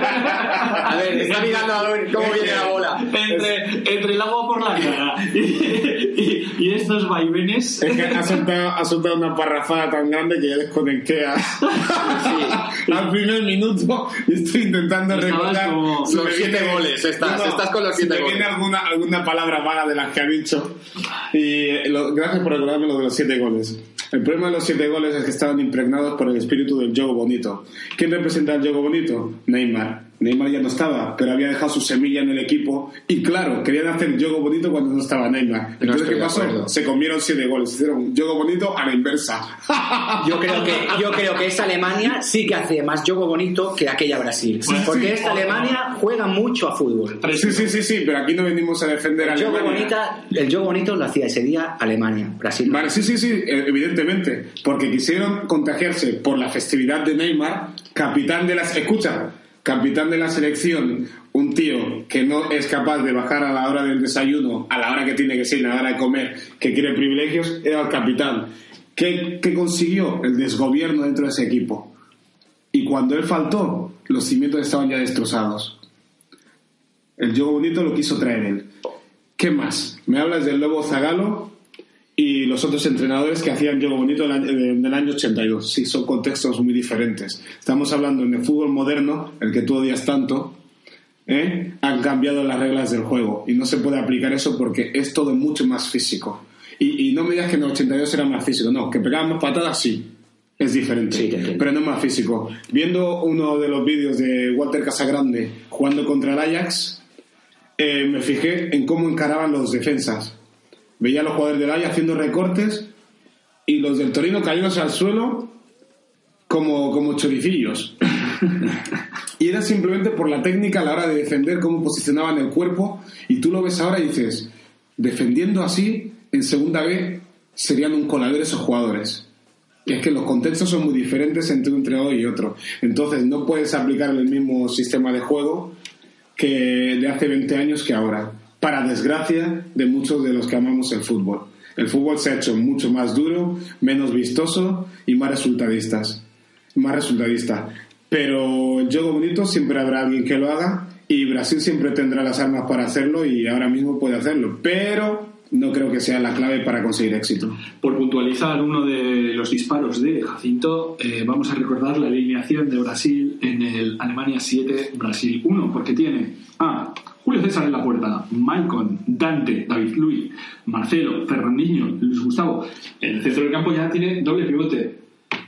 A ver, está mirando a ver cómo viene la bola. entre, entre el agua por la cara y, y- y estos vaivenes. Es que ha soltado, ha soltado una parrafada tan grande que ya desconecté a- al primer minuto y estoy intentando Estabas recordar. como- si Los siete goles, estás- estás con los si siete viene goles. alguna, alguna palabra vaga de las que ha dicho. Y lo- gracias por recordarme lo de los siete goles. El problema de los siete goles es que estaban impregnados por el espíritu del juego bonito. ¿Quién representa el juego bonito? Neymar. Neymar ya no estaba, pero había dejado su semilla en el equipo y claro, querían hacer juego bonito cuando no estaba Neymar. Entonces, ¿qué pasó? Se comieron siete goles. Hicieron juego bonito a la inversa. Yo creo que yo creo que esta Alemania sí que hace más juego bonito que aquella Brasil, porque sí. esta Alemania juega mucho a fútbol. Sí, sí, sí, sí, pero aquí no venimos a defender a El juego, Alemania. bonita, el juego bonito lo hacía ese día Alemania, Brasil. Vale, sí, sí, sí, eh, evidentemente, porque quisieron contagiarse por la festividad de Neymar, capitán de las... Escucha, capitán de la selección, un tío que no es capaz de bajar a la hora del desayuno, a la hora que tiene que ser, a la hora de comer, que quiere privilegios, era el capitán. ¿Qué, qué consiguió? El desgobierno dentro de ese equipo. Y cuando él faltó, los cimientos estaban ya destrozados. El juego bonito lo quiso traer él. ¿Qué más? Me hablas del Lobo Zagalo y los otros entrenadores que hacían juego bonito del año, eh, del año 82. Sí, son contextos muy diferentes. Estamos hablando en el fútbol moderno, el que tú odias tanto, ¿eh? han cambiado las reglas del juego y no se puede aplicar eso porque es todo mucho más físico. Y, y no me digas que en el 82 era más físico, no, que pegaban más patadas, sí. Es diferente, Sí, pero no más físico. Viendo uno de los vídeos de Walter Casagrande jugando contra el Ajax, eh, me fijé en cómo encaraban los defensas. Veía a los jugadores del Ajax haciendo recortes y los del Torino cayéndose al suelo como, como choricillos. <laughs> y era simplemente por la técnica a la hora de defender, cómo posicionaban el cuerpo. Y tú lo ves ahora y dices, defendiendo así, en segunda B serían un coladero esos jugadores. Y es que los contextos son muy diferentes entre un entrenador y otro. Entonces no puedes aplicar el mismo sistema de juego que de hace 20 años que ahora. Para desgracia de muchos de los que amamos el fútbol. El fútbol se ha hecho mucho más duro, menos vistoso y más resultadistas. Más resultadista. Pero el juego bonito siempre habrá alguien que lo haga y Brasil siempre tendrá las armas para hacerlo y ahora mismo puede hacerlo. Pero no creo que sea la clave para conseguir éxito. Por puntualizar uno de los disparos de Jacinto, eh, vamos a recordar la alineación de Brasil en el Alemania 7, Brasil 1, porque tiene a Julio César en la puerta, Maicon, Dante, David Luis, Marcelo, Fernandinho, Luis Gustavo. En el centro del campo ya tiene doble pivote.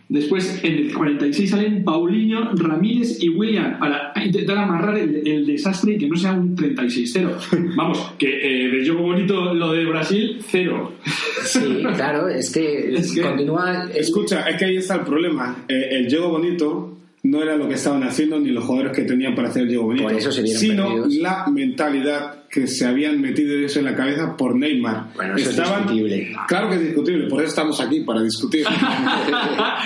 Después, en el 46 salen Paulinho, Ramírez y William para intentar amarrar el, el desastre y que no sea un 36-0. <laughs> Vamos, que eh, de juego bonito lo de Brasil, cero. Sí, claro, es que, <laughs> Es que- continúa. Escucha, es que ahí está el problema. Eh, el juego bonito no era lo que estaban haciendo ni los jugadores que tenían para hacer el juego bonito, Por eso se sino perdidos. la mentalidad que se habían metido eso en la cabeza por Neymar. Bueno, eso es discutible. Claro que es discutible, por eso estamos aquí, para discutir. <laughs>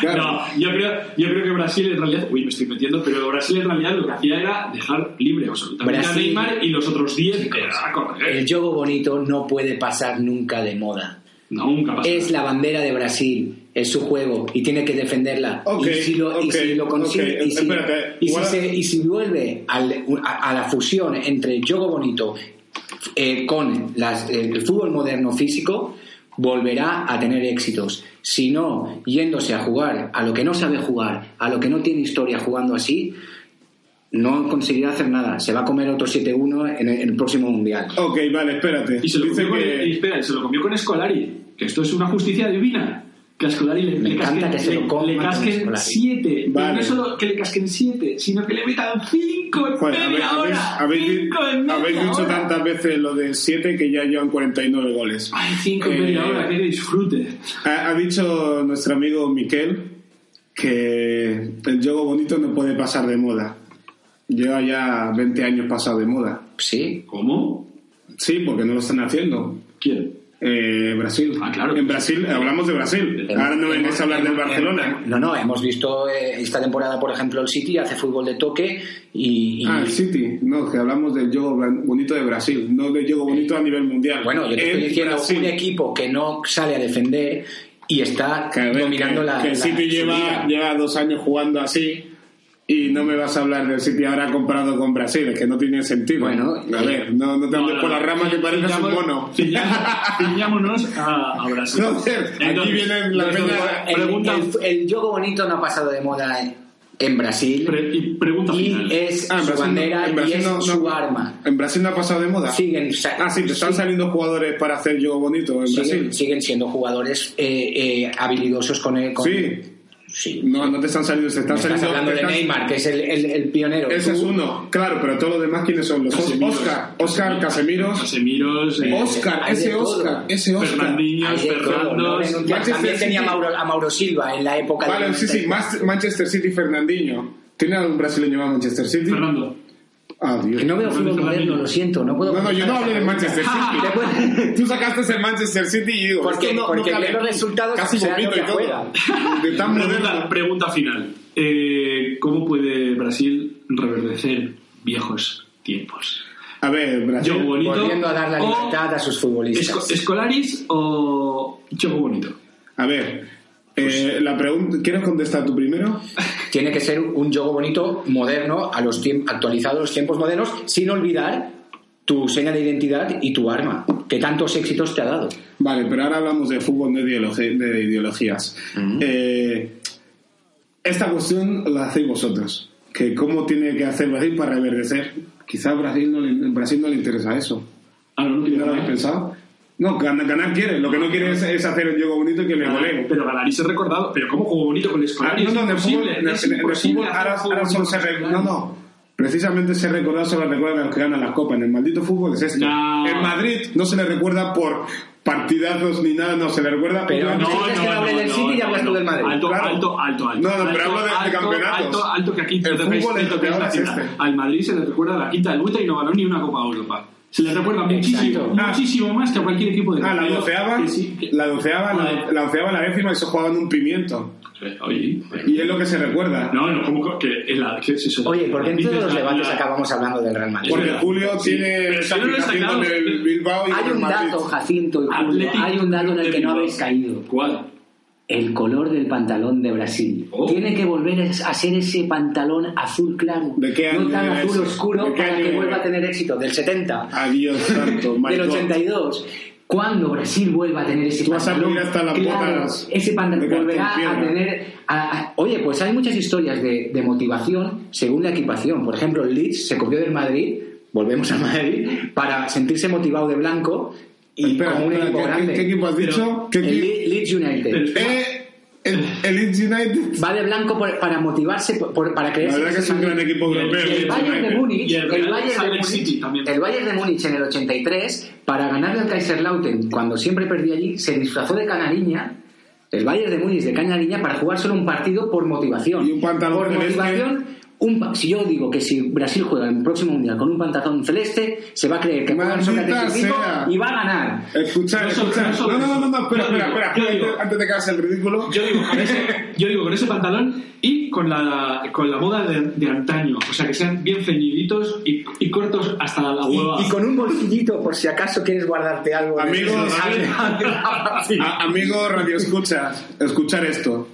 Claro. No, yo creo, yo creo que Brasil en realidad, uy, me estoy metiendo, pero Brasil en realidad lo que hacía era dejar libre absolutamente Brasil- a Neymar y los otros 10 era correr. El juego bonito no puede pasar nunca de moda. Nunca pasa. es la bandera de Brasil, es su juego y tiene que defenderla. Y si lo, y ok, si lo consigue, y, si, espérate, y si se- y si vuelve al- a, a la fusión entre el juego bonito eh, con las- el fútbol moderno físico, volverá a tener éxitos. Si no, yéndose a jugar a lo que no sabe jugar, a lo que no tiene historia jugando así, no conseguirá hacer nada. Se va a comer otro 7-1 en el, en el próximo mundial. Ok, vale, espérate. Y se lo, Dice comió con, que- y espera, se lo comió con Scolari. Que esto es una justicia divina. Que a Scolari le, Me le encanta casquen, que se le- lo coma le con casquen siete. Vale. no solo que le casquen siete, sino que le metan cinco en Joder, media habéis, hora. habéis- cinco en media habéis dicho hora. tantas veces lo de 7 que ya llevan 49 goles. Ay, cinco en Eh, media hora, que disfrute. Ha, ha dicho nuestro amigo Miquel que el juego bonito no puede pasar de moda. Lleva ya 20 años pasado de moda. Sí, ¿Cómo? Sí, porque no lo están haciendo. ¿Quién? Eh, Brasil. Ah, claro. En Brasil, hablamos de Brasil. Ahora no vengáis a hablar del Barcelona. No, no, hemos visto eh, esta temporada, por ejemplo, el City hace fútbol de toque y, y- Ah, el City. No, que hablamos del juego bonito de Brasil, no del juego bonito a nivel mundial. bueno, yo te estoy diciendo Brasil. un equipo que no sale a defender y está Que, dominando que- la. que el la- City lleva, lleva dos años jugando así y no me vas a hablar del City ahora comparado con Brasil, es que no tiene sentido. Bueno, a ver, no, no te andes por las ramas que pareces un mono. Ciñámonos a, a Brasil. Aquí Entonces, viene la peña- El, Pregunta, el- el juego bonito no ha pasado de moda en, en Brasil pre- y pregunta y final. es Ah, su Brasil no- bandera en y es no- no- su arma. ¿En Brasil no ha pasado de moda? Siguen, Ah, sí, están sig- saliendo jugadores para hacer juego bonito en siguen, Brasil. siguen siendo jugadores eh, eh, habilidosos con el. con- Sí. Sí. No, no te están saliendo, se están saliendo. hablando de Neymar, que es el, el- el pionero. Ese es Tú- uno, claro, pero todos los demás, ¿quiénes son? Los Casemiros. Oscar, Oscar, Casemiros. Casemiros, eh, Oscar, de ese. Oscar, ese Oscar. Fernandinho, de Fernando. También tenía a. Mauro, a Mauro Silva en la época Vale, del sí, sí, 94. Mas- Manchester City, Fernandinho. ¿Tiene algún brasileño más Manchester City? Fernando. Ah, Dios. Que no veo fútbol moderno, lo siento, no puedo. No, no, yo no hablo de Manchester City. <laughs> Tú sacaste el Manchester City y digo, Porque- esto no, porque no aquí. resultados casi vomito y todo. <laughs> De tan Pregunta, moderno. pregunta final. Eh, ¿Cómo puede Brasil reverdecer viejos tiempos? A ver, Brasil. Bonito. Volviendo a dar la libertad a sus futbolistas. Esco- ¿Escolaris o Juego bonito? A ver, eh, la pregunta. ¿Quieres contestar tú primero? Tiene que ser un juego bonito, moderno, a los actualizado a los tiempos modernos, sin olvidar tu seña de identidad y tu arma, que tantos éxitos te ha dado. Vale, pero ahora hablamos de fútbol, no de, de ideologías. Eh, esta cuestión la hacéis vosotros. Que ¿Cómo tiene que hacer Brasil para reverdecer? Quizá a Brasil no le, Brasil no le interesa eso. Ah, no, no quiere ¿No lo habéis pensado? No, ganar, ganar quiere. Lo que no quiere es, es hacer el juego bonito y que le goleen. Pero ganar y ser recordado. Pero ¿cómo juego bonito con el Ah, Escolari? no, no, el es en el- es el fútbol hacer ahora, solo se el re-. No, no. Precisamente se solo recuerda a los que ganan las copas. En el maldito fútbol es esto. No. En Madrid no se le recuerda por partidazos ni nada, no se le recuerda Pero no, ¿Quieres que hable del City y hablas tú del Madrid? Alto, Claro. alto, alto, alto. No, no, pero Alto, hablo de- de alto, campeonatos. Alto, alto, que aquí El fútbol es que la es este. Al Madrid se le recuerda la quinta vuelta y no ganó ni una Copa de Europa. Se le recuerda muchísimo. Ah. muchísimo más que a cualquier equipo de Ah, la doceava, que sí, que- la doceava, la, la doceava, la décima y se jugaban un pimiento. Oye, Y es lo que se recuerda. no, no, como que es la, ¿qué es eso? Oye, ¿por qué en todos los debates acabamos hablando del Real Madrid? Porque. Julio Sí. tiene si no el Bilbao y Hay un Madrid. dato, Jacinto y Julio, hay un dato en el que no habéis caído. ¿Cuál? El color del pantalón de Brasil. Oh. Tiene que volver a ser ese pantalón azul claro. ¿De qué año no tan azul ese? oscuro ¿De qué para que era? vuelva a tener éxito. Del 70. Adiós, santo, <laughs> del God. 82. Cuando Brasil vuelva a tener ese pantalón, hasta las claro, ese pantalón volverá a tener. a- a- oye, pues hay muchas historias de, de motivación según la equipación. Por ejemplo, Leeds se copió del Madrid, volvemos a Madrid, para sentirse motivado de blanco y Espera, como un equipo ¿qué- grande. ¿qué, qué equipo has dicho? ¿Qué El equipo? Leeds United. Eh, el, el Leeds United. Va de blanco por- para motivarse, por- para La verdad que es un gran equipo el- europeo. El Bayern de. Múnich, el Bayern de Múnich, el Bayern de Múnich en el 83, para ganarle al Kaiserslautern, cuando siempre perdía allí, se disfrazó de canariña, el Bayern de Múnich de canariña, para jugar solo un partido por motivación. Y un pantalón por celeste. motivación, un si yo digo que si Brasil juega en el próximo mundial con un pantalón celeste, se va a creer que juega sea. y va a ganar. Escuchar, escuchar. no No, no, no, espera, espera, espera. Antes, de que hagas el ridículo. Yo digo con ese, <laughs> yo digo con ese pantalón y con la, con la moda de, de antaño. O sea, que sean bien ceñiditos y, y cortos hasta la hueva. Y, y con un bolsillito por si acaso quieres guardarte algo. amigos <laughs> radio escuchas, escuchar esto.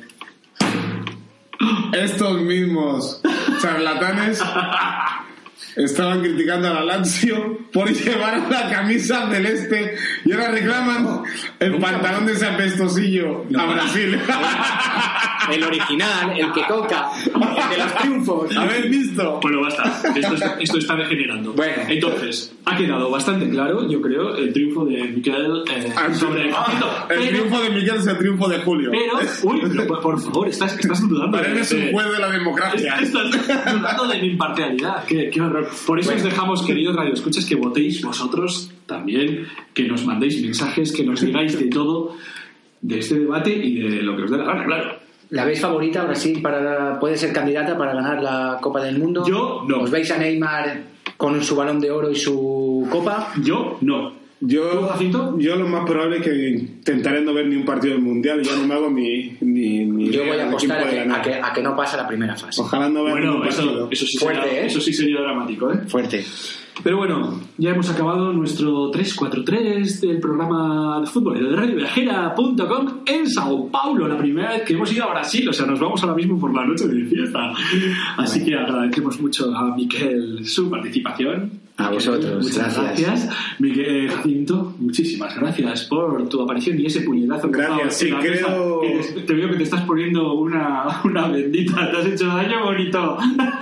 Estos mismos charlatanes <laughs> estaban criticando a la Lazio por <laughs> llevar la camisa celeste y ahora reclaman el pantalón de ese apestosillo a Brasil. El original, el que toca, el de los triunfos. <laughs> ¿Habéis visto? Bueno, basta. Esto, es- esto está degenerando. Bueno. Entonces, ha quedado bastante claro, yo creo, el triunfo de Miquel eh, Ah, sobre Jacinto. El Pero, triunfo de Miguel es el triunfo de Julio. pero, uy, pero por, favor, estás, estás dudando. Eres un juez de la democracia. Estás dudando de mi imparcialidad. Qué, qué horror. Por eso os dejamos, queridos radioescuchas, que votéis vosotros también, que nos mandéis mensajes, que nos digáis de todo de este debate y de lo que os dé la gana, claro. ¿La veis favorita Brasil para puede ser candidata para ganar la Copa del Mundo? Yo no. ¿Os veis a Neymar con su balón de oro y su copa? Yo no. ¿Tú, Yo, yo lo más probable es que intentaré no ver ni un partido del mundial y ya no me hago ni, ni, ni Yo voy a apostar a que, a que- a que no pasa la primera fase. Ojalá no vea Bueno, ningún eso, partido. eso, sí Fuerte, sería, ¿eh? eso sí sería dramático, ¿eh? Fuerte. Pero bueno, ya hemos acabado nuestro 343 del programa de fútbol de radioviajera.com en Sao Paulo, la primera vez que hemos ido a Brasil, o sea, nos vamos ahora mismo por la noche de fiesta. Así que agradecemos mucho a Miquel su participación. A vosotros, Muchas gracias. gracias. Miguel Jacinto, muchísimas gracias por tu aparición y ese puñetazo que Gracias, has dado sí, la mesa. creo- Que Te, veo que te estás poniendo una, una bendita, te has hecho daño bonito.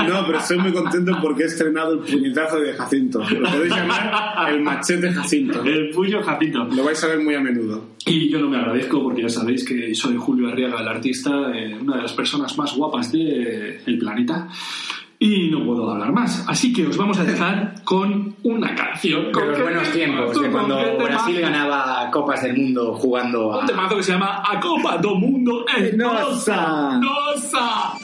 No, pero estoy muy contento porque he estrenado el puñetazo de Jacinto. Lo podéis llamar el machete Jacinto. El puño Jacinto. Lo vais a ver muy a menudo. Y yo no me agradezco porque ya sabéis que soy Julio Arriaga, el artista, eh, una de las personas más guapas del planeta. Y no puedo hablar más. Así que os vamos a dejar con una canción. De ¿Con los qué buenos tiempos, de ¿Con cuando temazo? Brasil ganaba Copas del Mundo jugando a... Un temazo que se llama A Copa do Mundo en Nossa. Nossa.